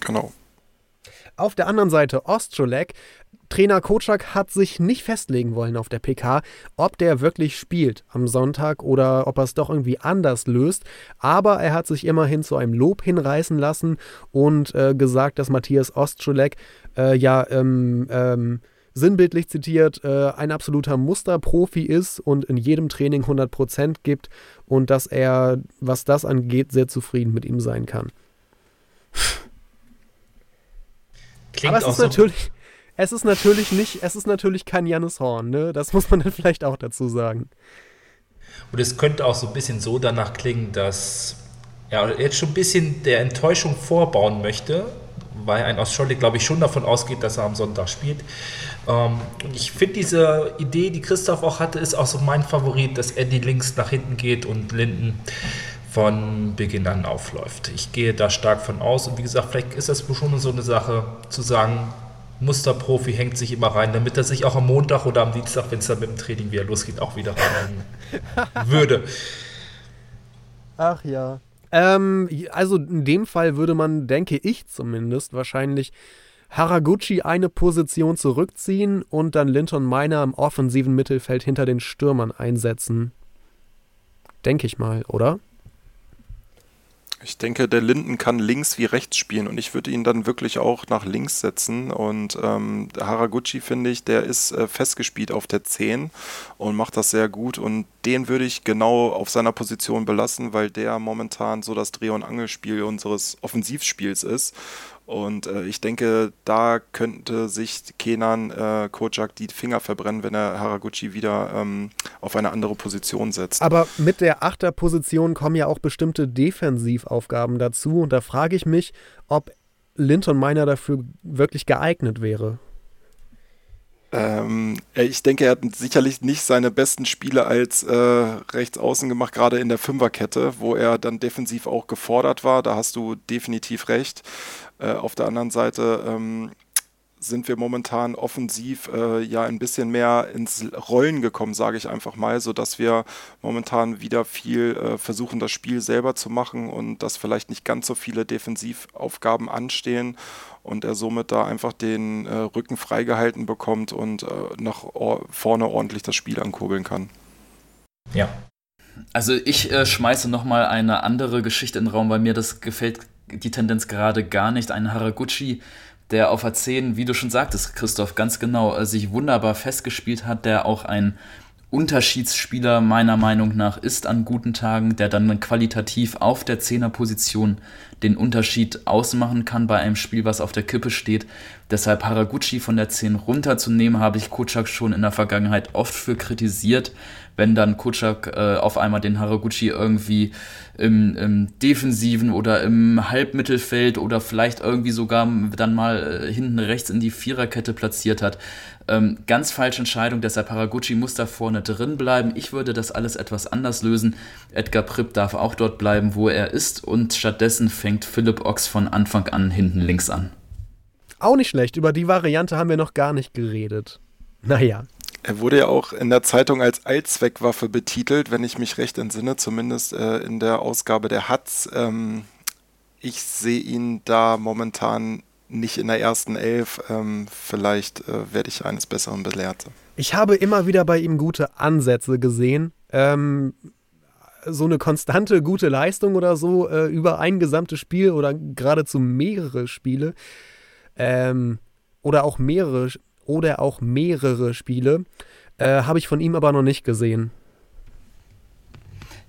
Genau. Auf der anderen Seite Ostrolek. Trainer Kocak hat sich nicht festlegen wollen auf der PK, ob der wirklich spielt am Sonntag oder ob er es doch irgendwie anders löst. Aber er hat sich immerhin zu einem Lob hinreißen lassen und äh, gesagt, dass Matthias Ostrolek äh, ja ähm, ähm, sinnbildlich zitiert, äh, ein absoluter Musterprofi ist und in jedem Training 100% gibt und dass er, was das angeht, sehr zufrieden mit ihm sein kann. Klingt Aber es ist so natürlich, es ist natürlich nicht, es ist natürlich kein Jannis Horn, ne? Das muss man dann vielleicht auch dazu sagen. Und es könnte auch so ein bisschen so danach klingen, dass er jetzt schon ein bisschen der Enttäuschung vorbauen möchte, weil ein aus Scholli, glaube ich, schon davon ausgeht, dass er am Sonntag spielt. Ähm, und ich finde diese Idee, die Christoph auch hatte, ist auch so mein Favorit, dass Eddie links nach hinten geht und Linden von Beginn an aufläuft. Ich gehe da stark von aus und wie gesagt, vielleicht ist das schon so eine Sache zu sagen, Musterprofi, hängt sich immer rein, damit er sich auch am Montag oder am Dienstag, wenn es dann mit dem Training wieder losgeht, auch wieder rein würde. Ach ja. Ähm, also in dem Fall würde man, denke ich zumindest, wahrscheinlich Haraguchi eine Position zurückziehen und dann Linton Miner im offensiven Mittelfeld hinter den Stürmern einsetzen. Denke ich mal, oder? Ich denke, der Linden kann links wie rechts spielen und ich würde ihn dann wirklich auch nach links setzen. Und ähm, Haraguchi, finde ich, der ist äh, festgespielt auf der 10 und macht das sehr gut. Und den würde ich genau auf seiner Position belassen, weil der momentan so das Dreh- und Angelspiel unseres Offensivspiels ist. Und äh, ich denke, da könnte sich Kenan äh, Kojak die Finger verbrennen, wenn er Haraguchi wieder ähm, auf eine andere Position setzt. Aber mit der Achterposition kommen ja auch bestimmte Defensivaufgaben dazu. Und da frage ich mich, ob Linton Miner dafür wirklich geeignet wäre. Ähm, ich denke, er hat sicherlich nicht seine besten Spiele als äh, Rechtsaußen gemacht, gerade in der Fünferkette, wo er dann defensiv auch gefordert war. Da hast du definitiv recht. Äh, auf der anderen Seite ähm, sind wir momentan offensiv äh, ja ein bisschen mehr ins Rollen gekommen, sage ich einfach mal, sodass wir momentan wieder viel äh, versuchen, das Spiel selber zu machen und dass vielleicht nicht ganz so viele Defensivaufgaben anstehen und er somit da einfach den äh, Rücken freigehalten bekommt und äh, nach vorne ordentlich das Spiel ankurbeln kann. Ja. Also ich äh, schmeiße nochmal eine andere Geschichte in den Raum, weil mir das gefällt die Tendenz gerade gar nicht. Ein Haraguchi, der auf A10, wie du schon sagtest, Christoph, ganz genau, äh, sich wunderbar festgespielt hat, der auch ein Unterschiedsspieler meiner Meinung nach ist an guten Tagen, der dann qualitativ auf der Zehnerposition den Unterschied ausmachen kann bei einem Spiel, was auf der Kippe steht. Deshalb Haraguchi von der 10 runterzunehmen, habe ich Kutschak schon in der Vergangenheit oft für kritisiert, wenn dann Kutschak äh, auf einmal den Haraguchi irgendwie im, im, defensiven oder im Halbmittelfeld oder vielleicht irgendwie sogar dann mal äh, hinten rechts in die Viererkette platziert hat. Ähm, ganz falsche Entscheidung, deshalb Haraguchi muss da vorne drin bleiben. Ich würde das alles etwas anders lösen. Edgar Pripp darf auch dort bleiben, wo er ist und stattdessen fängt Philipp Ochs von Anfang an hinten links an. Auch nicht schlecht, über die Variante haben wir noch gar nicht geredet. Naja. Er wurde ja auch in der Zeitung als Allzweckwaffe betitelt, wenn ich mich recht entsinne, zumindest äh, in der Ausgabe der Hatz. Ähm, ich sehe ihn da momentan nicht in der ersten Elf. Ähm, vielleicht äh, werde ich eines Besseren belehrt. Ich habe immer wieder bei ihm gute Ansätze gesehen. Ähm, so eine konstante gute Leistung oder so äh, über ein gesamtes Spiel oder geradezu mehrere Spiele ähm, oder auch mehrere oder auch mehrere Spiele. Äh, Habe ich von ihm aber noch nicht gesehen.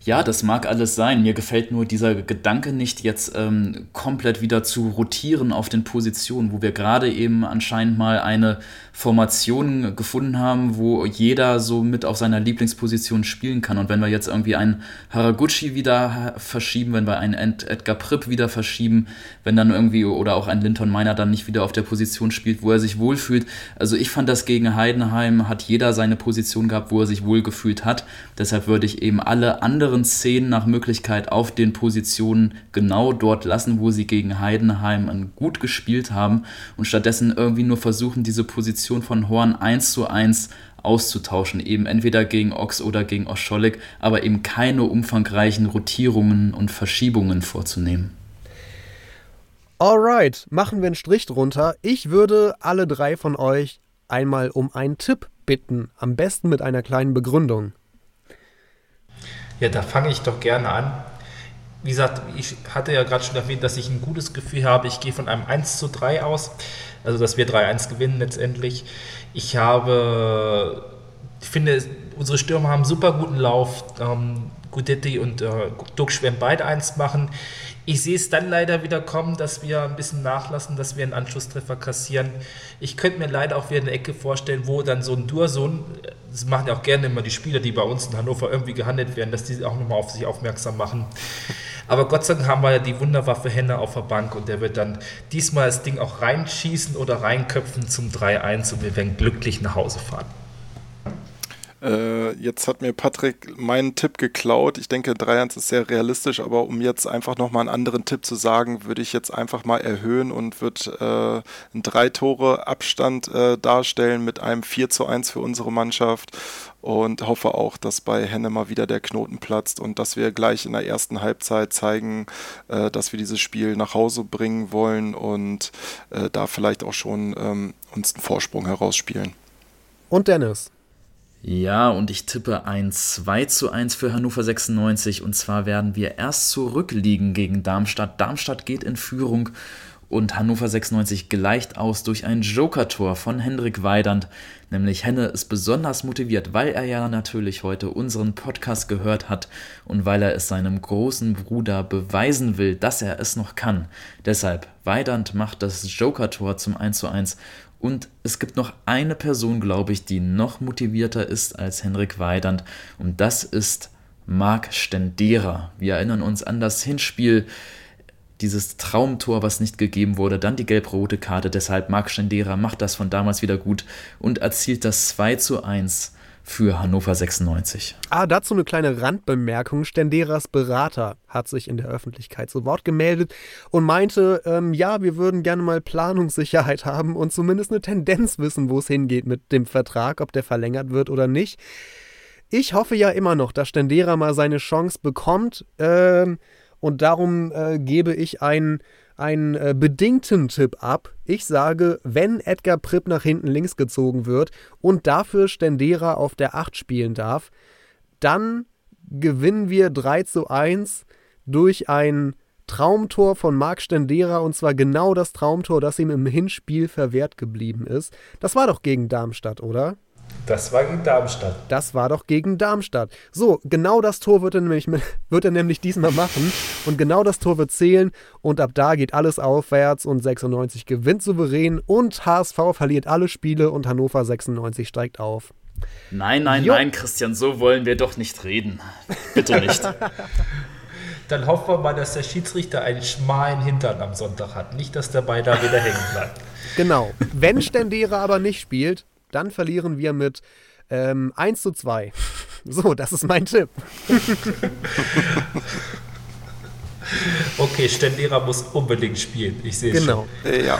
Ja, das mag alles sein. Mir gefällt nur dieser Gedanke nicht, jetzt ähm, komplett wieder zu rotieren auf den Positionen, wo wir gerade eben anscheinend mal eine Formation gefunden haben, wo jeder so mit auf seiner Lieblingsposition spielen kann. Und wenn wir jetzt irgendwie einen Haraguchi wieder verschieben, wenn wir einen Edgar Pripp wieder verschieben, wenn dann irgendwie oder auch ein Linton Miner dann nicht wieder auf der Position spielt, wo er sich wohlfühlt. Also ich fand das gegen Heidenheim hat jeder seine Position gehabt, wo er sich wohlgefühlt hat. Deshalb würde ich eben alle anderen anderen Szenen nach Möglichkeit auf den Positionen genau dort lassen, wo sie gegen Heidenheim gut gespielt haben und stattdessen irgendwie nur versuchen, diese Position von Horn 1 zu 1 auszutauschen, eben entweder gegen Ox oder gegen Oscholik, aber eben keine umfangreichen Rotierungen und Verschiebungen vorzunehmen. Alright, machen wir einen Strich drunter. Ich würde alle drei von euch einmal um einen Tipp bitten, am besten mit einer kleinen Begründung. Ja, da fange ich doch gerne an. Wie gesagt, ich hatte ja gerade schon erwähnt, dass ich ein gutes Gefühl habe. Ich gehe von einem 1 zu 3 aus, also dass wir 3-1 gewinnen letztendlich. Ich habe, ich finde, unsere Stürmer haben super guten Lauf. Ähm, Gudetti und äh, Duxch werden beide eins machen. Ich sehe es dann leider wieder kommen, dass wir ein bisschen nachlassen, dass wir einen Anschlusstreffer kassieren. Ich könnte mir leider auch wieder eine Ecke vorstellen, wo dann so ein Dursun, das machen ja auch gerne immer die Spieler, die bei uns in Hannover irgendwie gehandelt werden, dass die auch nochmal auf sich aufmerksam machen. Aber Gott sei Dank haben wir ja die Wunderwaffe Henne auf der Bank und der wird dann diesmal das Ding auch reinschießen oder reinköpfen zum 3-1 und wir werden glücklich nach Hause fahren. Äh, jetzt hat mir Patrick meinen Tipp geklaut. Ich denke, 3-1 ist sehr realistisch, aber um jetzt einfach nochmal einen anderen Tipp zu sagen, würde ich jetzt einfach mal erhöhen und würde äh, einen drei Tore Abstand äh, darstellen mit einem 4 zu 1 für unsere Mannschaft und hoffe auch, dass bei Henne mal wieder der Knoten platzt und dass wir gleich in der ersten Halbzeit zeigen, äh, dass wir dieses Spiel nach Hause bringen wollen und äh, da vielleicht auch schon ähm, uns einen Vorsprung herausspielen. Und Dennis. Ja, und ich tippe ein 2 zu 1 für Hannover 96. Und zwar werden wir erst zurückliegen gegen Darmstadt. Darmstadt geht in Führung und Hannover 96 gleicht aus durch ein Joker-Tor von Hendrik Weidand. Nämlich Henne ist besonders motiviert, weil er ja natürlich heute unseren Podcast gehört hat und weil er es seinem großen Bruder beweisen will, dass er es noch kann. Deshalb, Weidand macht das Joker-Tor zum 1:1 und es gibt noch eine Person, glaube ich, die noch motivierter ist als Henrik Weidand und das ist Marc Stendera. Wir erinnern uns an das Hinspiel dieses Traumtor, was nicht gegeben wurde, dann die gelb-rote Karte. Deshalb Marc Stendera macht das von damals wieder gut und erzielt das 2 zu 1 für Hannover 96. Ah, dazu eine kleine Randbemerkung. Stenderas Berater hat sich in der Öffentlichkeit zu Wort gemeldet und meinte, ähm, ja, wir würden gerne mal Planungssicherheit haben und zumindest eine Tendenz wissen, wo es hingeht mit dem Vertrag, ob der verlängert wird oder nicht. Ich hoffe ja immer noch, dass Stendera mal seine Chance bekommt. Ähm, und darum äh, gebe ich einen, einen äh, bedingten Tipp ab. Ich sage, wenn Edgar Pripp nach hinten links gezogen wird und dafür Stendera auf der 8 spielen darf, dann gewinnen wir 3 zu 1 durch ein Traumtor von Marc Stendera und zwar genau das Traumtor, das ihm im Hinspiel verwehrt geblieben ist. Das war doch gegen Darmstadt, oder? Das war gegen Darmstadt. Das war doch gegen Darmstadt. So, genau das Tor wird er nämlich, wird er nämlich diesmal machen. Und genau das Tor wird zählen. Und ab da geht alles aufwärts und 96 gewinnt souverän. Und HSV verliert alle Spiele und Hannover 96 steigt auf. Nein, nein, jo. nein, Christian, so wollen wir doch nicht reden. Bitte nicht. Dann hoffen wir mal, dass der Schiedsrichter einen schmalen Hintern am Sonntag hat. Nicht, dass der Ball da wieder hängen bleibt. Genau. Wenn Stendera aber nicht spielt, dann verlieren wir mit ähm, 1 zu 2. So, das ist mein Tipp. okay, Stendera muss unbedingt spielen. Ich sehe genau. schon. Genau. Ja.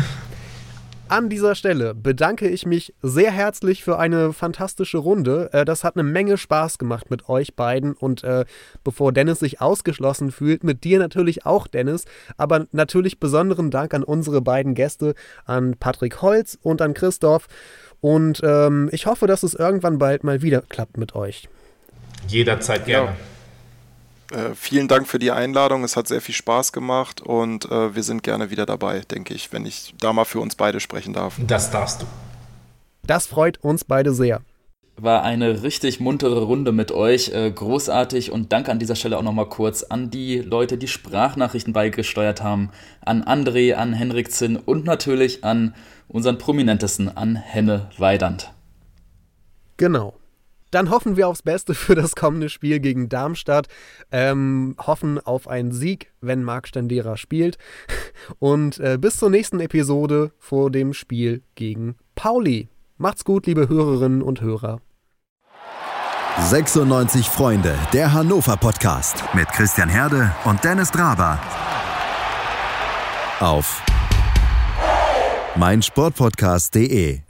An dieser Stelle bedanke ich mich sehr herzlich für eine fantastische Runde. Äh, das hat eine Menge Spaß gemacht mit euch beiden und äh, bevor Dennis sich ausgeschlossen fühlt, mit dir natürlich auch, Dennis. Aber natürlich besonderen Dank an unsere beiden Gäste, an Patrick Holz und an Christoph. Und ähm, ich hoffe, dass es irgendwann bald mal wieder klappt mit euch. Jederzeit gerne. Ja. Äh, vielen Dank für die Einladung. Es hat sehr viel Spaß gemacht und äh, wir sind gerne wieder dabei, denke ich, wenn ich da mal für uns beide sprechen darf. Das darfst du. Das freut uns beide sehr. War eine richtig muntere Runde mit euch. Äh, großartig und danke an dieser Stelle auch nochmal kurz an die Leute, die Sprachnachrichten beigesteuert haben. An André, an Henrik Zinn und natürlich an unseren prominentesten an Henne Weidand. Genau. Dann hoffen wir aufs Beste für das kommende Spiel gegen Darmstadt. Ähm, hoffen auf einen Sieg, wenn Marc Stendera spielt. Und äh, bis zur nächsten Episode vor dem Spiel gegen Pauli. Macht's gut, liebe Hörerinnen und Hörer. 96 Freunde, der Hannover Podcast mit Christian Herde und Dennis Draber. Auf meinsportpodcast.de